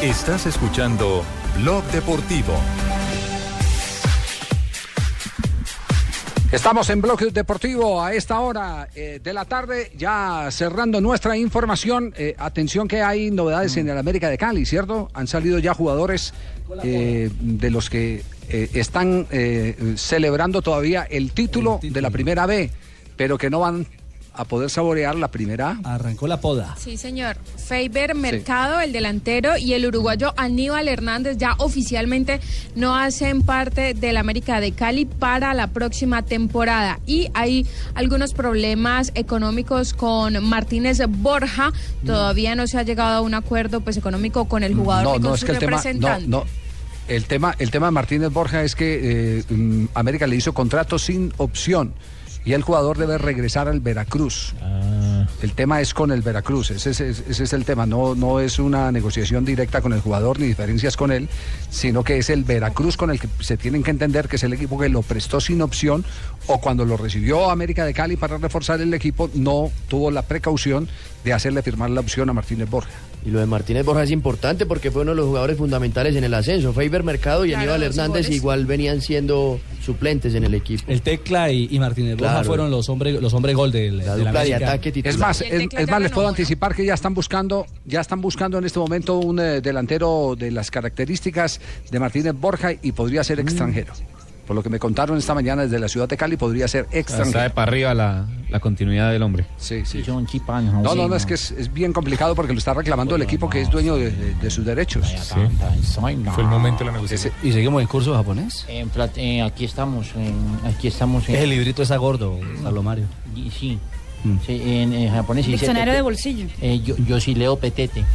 Estás escuchando Blog Deportivo. Estamos en Bloque Deportivo a esta hora eh, de la tarde, ya cerrando nuestra información. Eh, atención que hay novedades en el América de Cali, ¿cierto? Han salido ya jugadores eh, de los que están celebrando todavía el título, de la primera B, pero que no van a poder saborear la primera. Arrancó la poda. Sí, señor. Faber Mercado, el delantero, y el uruguayo Aníbal Hernández ya oficialmente no hacen parte del América de Cali para la próxima temporada. Y hay algunos problemas económicos con Martínez Borja. Todavía no se ha llegado a un acuerdo pues económico con el jugador No, con no, es su que el tema, no, no. El tema, el tema de Martínez Borja es que eh, mm, América le hizo contrato sin opción y el jugador debe regresar al Veracruz. Ah. El tema es con el Veracruz, ese, es- ese es el tema, no, no es una negociación directa con el jugador ni diferencias con él, sino que es el Veracruz con el que se tienen que entender que es el equipo que lo prestó sin opción o cuando lo recibió América de Cali para reforzar el equipo no tuvo la precaución de hacerle firmar la opción a Martínez Borja. Y lo de Martínez Borja es importante porque fue uno de los jugadores fundamentales en el ascenso. Faber Mercado y Claro, Aníbal Hernández goles. igual venían siendo suplentes en el equipo. El Tecla y, y Martínez Borja Claro. fueron los hombres los hombres gol del, de la dupla de ataque Es más, es, es más, les puedo anticipar que ya están buscando, ya están buscando en este momento un eh, delantero de las características de Martínez Borja y podría ser extranjero. Por lo que me contaron esta mañana desde la ciudad de Cali, podría ser Está de extranjero. para arriba la, la continuidad del hombre. Sí, sí. No, no, no, es que es, es bien complicado porque lo está reclamando el equipo que es dueño de, de- de sus derechos. Fue el momento de la negociación. ¿Y seguimos en curso japonés? En plat- eh, aquí estamos, en- aquí estamos. el librito esa gordo, Carlos Mario. y- Sí, Mm. sí, en, en japonés Diccionario de bolsillo. Eh, yo, yo sí leo petete.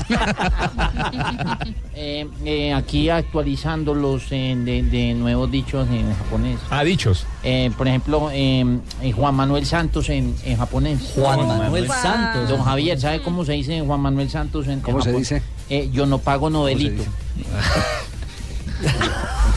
Eh, eh, aquí actualizando los eh, de, de nuevos dichos en japonés. Ah, dichos. Eh, por ejemplo, eh, eh, Juan Manuel Santos en, en japonés. Juan Manuel Santos. Don Javier, ¿sabe cómo se dice Juan Manuel Santos en ¿Cómo en se Japón? dice? Eh, yo no pago novelito.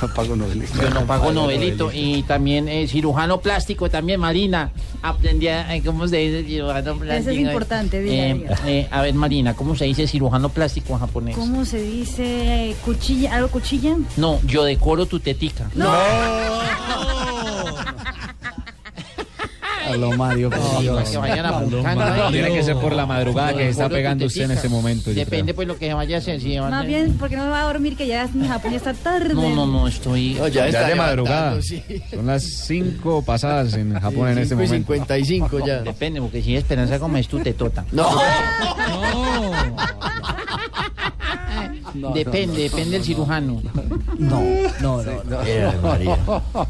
No pago novelito. Yo no pago novelito. Y también eh, cirujano plástico, también Marina. Aprendí a, eh, ¿cómo se dice cirujano plástico? es importante, diga, Eh, diga. eh, a ver, Marina, ¿cómo se dice cirujano plástico en japonés? ¿Cómo se dice cuchilla? ¿Algo cuchilla? No, yo decoro tu tetica. No, Dios. para que vayan apuntando ahí. Tiene que ser por la madrugada que se está pegando usted en este momento. Depende pues lo que se vaya a hacer. Más bien, porque no me va a dormir, que ya en Japón ya está tarde. No, no, no, estoy. No, ya está de madrugada. Son las 5 pasadas en Japón en este momento. 55 ya. Depende, porque si Esperanza como es tu tetota. No. depende, depende del cirujano. No, no, no. no. María.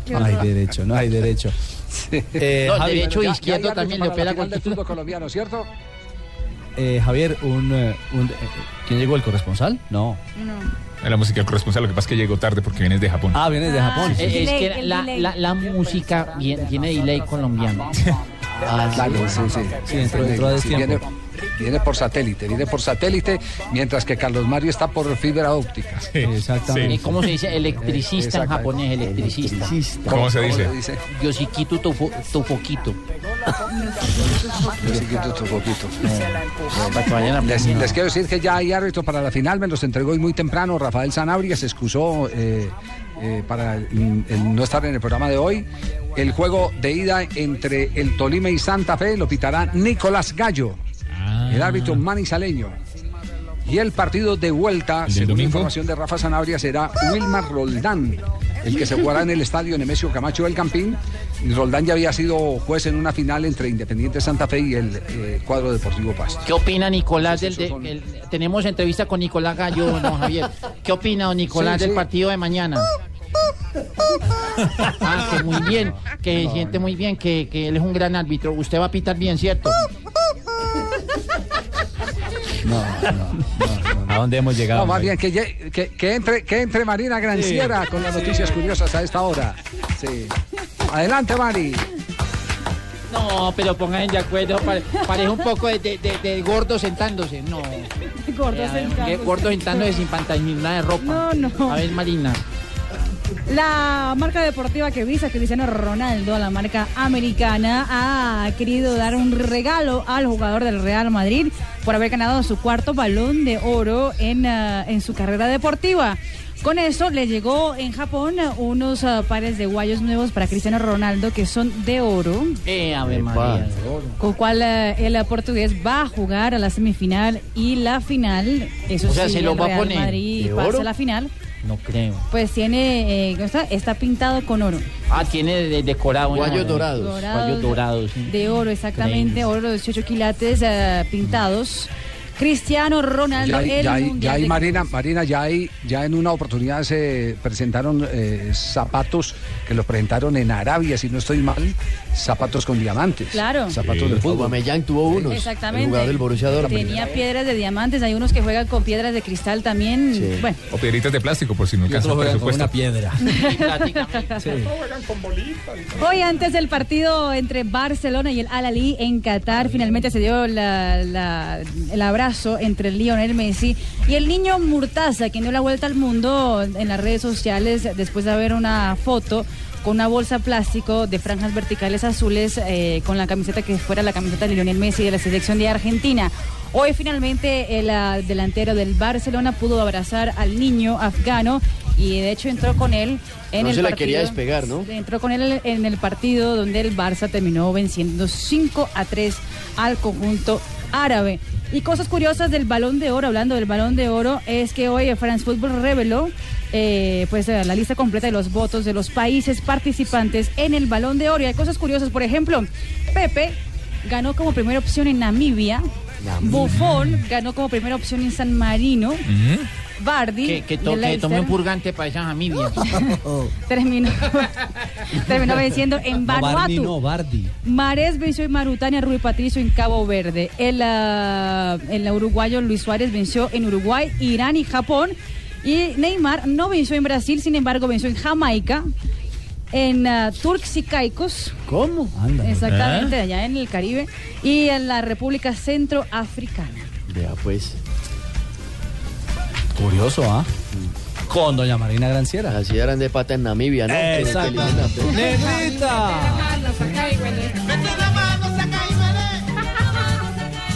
No hay derecho, no hay derecho. Eh, No, Javi- derecho izquierdo también le opera fútbol colombiano, ¿cierto? eh, Javier, un, eh, un- eh, ¿quién llegó? ¿El corresponsal? No. No. La música del corresponsal, lo que pasa es que llegó tarde porque vienes de Japón. Ah, vienes de Japón. Es que la, delay. la, la música tiene delay colombiano. Ah, claro, sí, sí. Sí, entró- entró a Sí, destiempo. Viene, por satélite, viene por satélite, mientras que Carlos Mario está por fibra óptica. Exactamente. Eh, ¿Cómo se dice? Electricista en japonés, electricista. ¿Cómo se dice? Yo sí quito tu, fo- tu foquito. Yo sí quito otro poquito. Para que vayan a Les, les quiero decir que ya hay árbitro para la final, me los entregó hoy muy temprano. Rafael Sanabria se excusó eh, eh, para el, el no estar en el programa de hoy. El juego de ida entre el Tolima y Santa Fe lo pitará Nicolás Gallo, el árbitro manizaleño. Y el partido de vuelta, ¿El del según domingo? información de Rafa Sanabria, será Wilmar Roldán, el que se jugará en el estadio Nemesio Camacho del Campín. Roldán ya había sido juez en una final entre Independiente Santa Fe y el eh, cuadro deportivo Pasto. ¿Qué opina Nicolás del... de- el- tenemos entrevista con Nicolás Gallo, don Javier. ¿Qué opina don Nicolás Sí, del partido de mañana? Ah, que muy bien, que siente muy bien, que, que él es un gran árbitro. Usted va a pitar bien, ¿cierto? ¿A dónde hemos llegado? No, más bien que, lle- que, que entre, que entre Marina Granciera con las noticias curiosas a esta hora. Sí. Adelante, Mari. No, pero pónganse de acuerdo, pare- parece un poco de, de- de- de gordo sentándose. No, Gordo Eh, sentándose. gordo sentándose sin pantaloneta de ropa. No, no. A ver, Marina. La marca deportiva que visa Cristiano Ronaldo, la marca americana, ha querido dar un regalo al jugador del Real Madrid por haber ganado su cuarto balón de oro en, ah, en su carrera deportiva. Con eso le llegó en Japón unos ah, pares de guayos nuevos para Cristiano Ronaldo que son de oro. Eh, a ver, María. Con cual eh, el eh, portugués va a jugar a la semifinal y la final. Eso O sea, sí, se lo el va a Real poner Madrid de pasa oro. a la final. No creo. Pues tiene, eh, ¿cómo está? está pintado con oro. Ah, tiene de- decorado. Guayos dorados. Dorados. Guayos dorados, sí. De oro, exactamente, oro de 18 quilates eh, pintados. Cristiano Ronaldo. Ya hay, el ya hay- Mundial ya hay, de Marina, Marina, ya hay, ya en una oportunidad se presentaron eh, zapatos que los presentaron en Arabia, si no estoy mal, zapatos con diamantes. Claro. Zapatos del fútbol. Aubameyang tuvo unos. Exactamente. El jugador del Borussia Dortmund. Tenía piedras de diamantes, hay unos que juegan con piedras de cristal también. Bueno, O piedritas de plástico, por si no alcanza el presupuesto. piedra. Hoy antes del partido entre Barcelona y el Al-Ali en Qatar, finalmente se dio la- la- el abrazo entre Lionel Messi y el niño Murtaza, quien dio la vuelta al mundo en las redes sociales después de ver una foto con una bolsa plástico de franjas verticales azules eh, con la camiseta que fuera la camiseta de Lionel Messi de la selección de Argentina. Hoy finalmente el ah, delantero del Barcelona pudo abrazar al niño afgano y de hecho entró con él en No el se la partido. quería despegar, ¿no? Entró con él en el partido donde el Barça terminó venciendo 5 a 3 al conjunto árabe. Y cosas curiosas del balón de oro, hablando del balón de oro, es que hoy France Football reveló eh, pues eh, la lista completa de los votos de los países participantes en el balón de oro. Y hay cosas curiosas, por ejemplo, Pepe ganó como primera opción en Namibia. Buffon ganó como primera opción en San Marino. Bardi Que, que, de to- que Leicester, tome un purgante para esa familia. terminó, terminó venciendo en No, Bardi Vanuatu. no, Bardi. Mares venció en Marutania, Rui Patricio en Cabo Verde. El, ah, el uruguayo Luis Suárez venció en Uruguay, Irán y Japón. Y Neymar no venció en Brasil, sin embargo venció en Jamaica, en ah, Turks y Caicos. ¿Cómo? Exactamente, allá en el Caribe. Y en la República Centroafricana. Vea pues. Curioso, ¿ah? Con doña Marina Granciera. Así eran de pata en Namibia, ¿no? Exacto. ¡Negrita!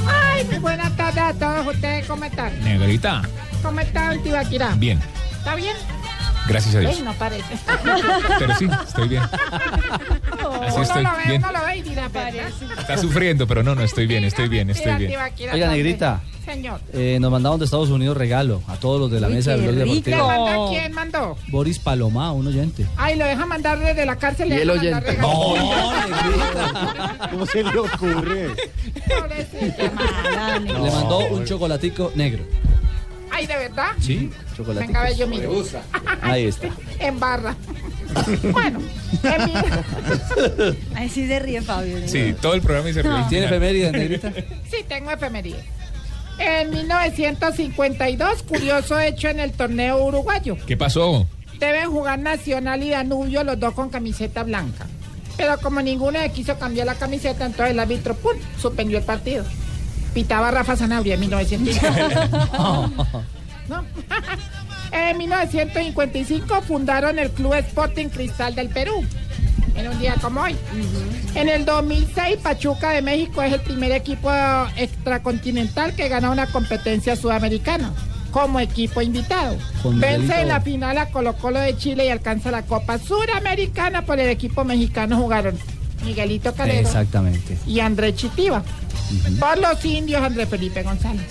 Ay, muy buenas tardes a todos ustedes. ¿Cómo están? Negrita. ¿Cómo está Tibaquirá? Bien. ¿Está bien? Gracias a Dios. Ey, no parece. Pero sí, estoy bien. Así uno estoy lo ve, bien. uno lo ve y dirá, parece. Está sufriendo, pero no, no estoy bien, estoy bien, estoy bien. Oiga. Negrita. Señor. Eh, nos mandaron de Estados Unidos regalo a todos los de la Uy, mesa del blog rico. ¿Le deportivo. manda quién mandó? Boris Paloma, un oyente. Ay, lo deja mandar desde la cárcel. Y el oyente. regalo. ¿Cómo se le ocurre? Pobrecita, mala, Le mandó un chocolatico negro. Ay, ¿de verdad? Sí, chocolatico. Venga, a ver, yo miro. Ahí está. En barra. bueno, en mi- Ahí sí se ríe Fabio. ¿no? Sí, todo el programa y se ríe. ¿Tiene efeméride, Negrita? Sí, tengo efeméride. En 1952, curioso hecho en el torneo uruguayo. ¿Qué pasó? Deben jugar Nacional y Danubio, los dos con camiseta blanca. Pero como ninguno quiso cambiar la camiseta, entonces el árbitro ¡pum! suspendió el partido. Pitaba Rafa Sanabria en 1952. ¿No? en 1955 fundaron el Club Sporting Cristal del Perú. En un día como hoy. En el 2006, Pachuca de México es el primer equipo extracontinental que gana una competencia sudamericana como equipo invitado. Con Vence en la final a Colo Colo de Chile y alcanza la Copa Suramericana por el equipo mexicano. Jugaron Miguelito Calero Exactamente. y André Chitiva. Por los indios, André Felipe González.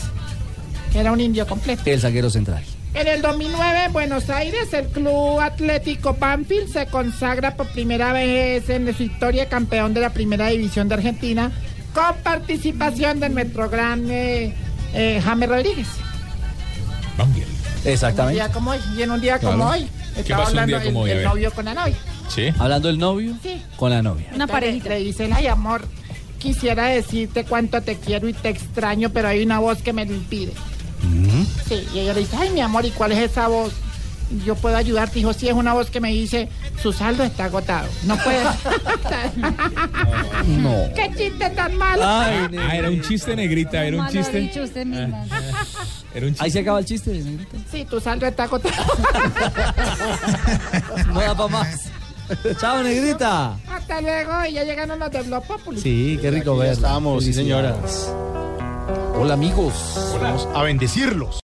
que Era un indio completo. El zaguero central. En el 2009 en Buenos Aires, el Club Atlético Banfield se consagra por primera vez en su historia campeón de la Primera División de Argentina con participación del nuestro gran eh, eh, James Rodríguez. Un Exactamente. día como hoy, y en un día Claro. como hoy, ¿Qué estaba hablando día como hoy? el, novio con la novia. Sí. Hablando del novio Sí. con la novia. Una pareja. Le dice, ay amor, quisiera decirte cuánto te quiero y te extraño, pero hay una voz que me lo impide. Sí, y ella le dice, ay mi amor, ¿y cuál es esa voz? Yo puedo ayudarte, dijo, sí, es una voz que me dice, su saldo está agotado. No puede. No. ¡Qué chiste tan malo! Ah, era un chiste, negrita, era un chiste. dicho usted misma. Era un chiste. Ahí se acaba el chiste, Negrita. Sí, tu saldo está agotado. No da para más. Chao, Negrita. Hasta luego, y ya llegaron los de Blog Populi. Sí, qué rico ver. estamos, sí, señora. Hola, amigos. Vamos a bendecirlos.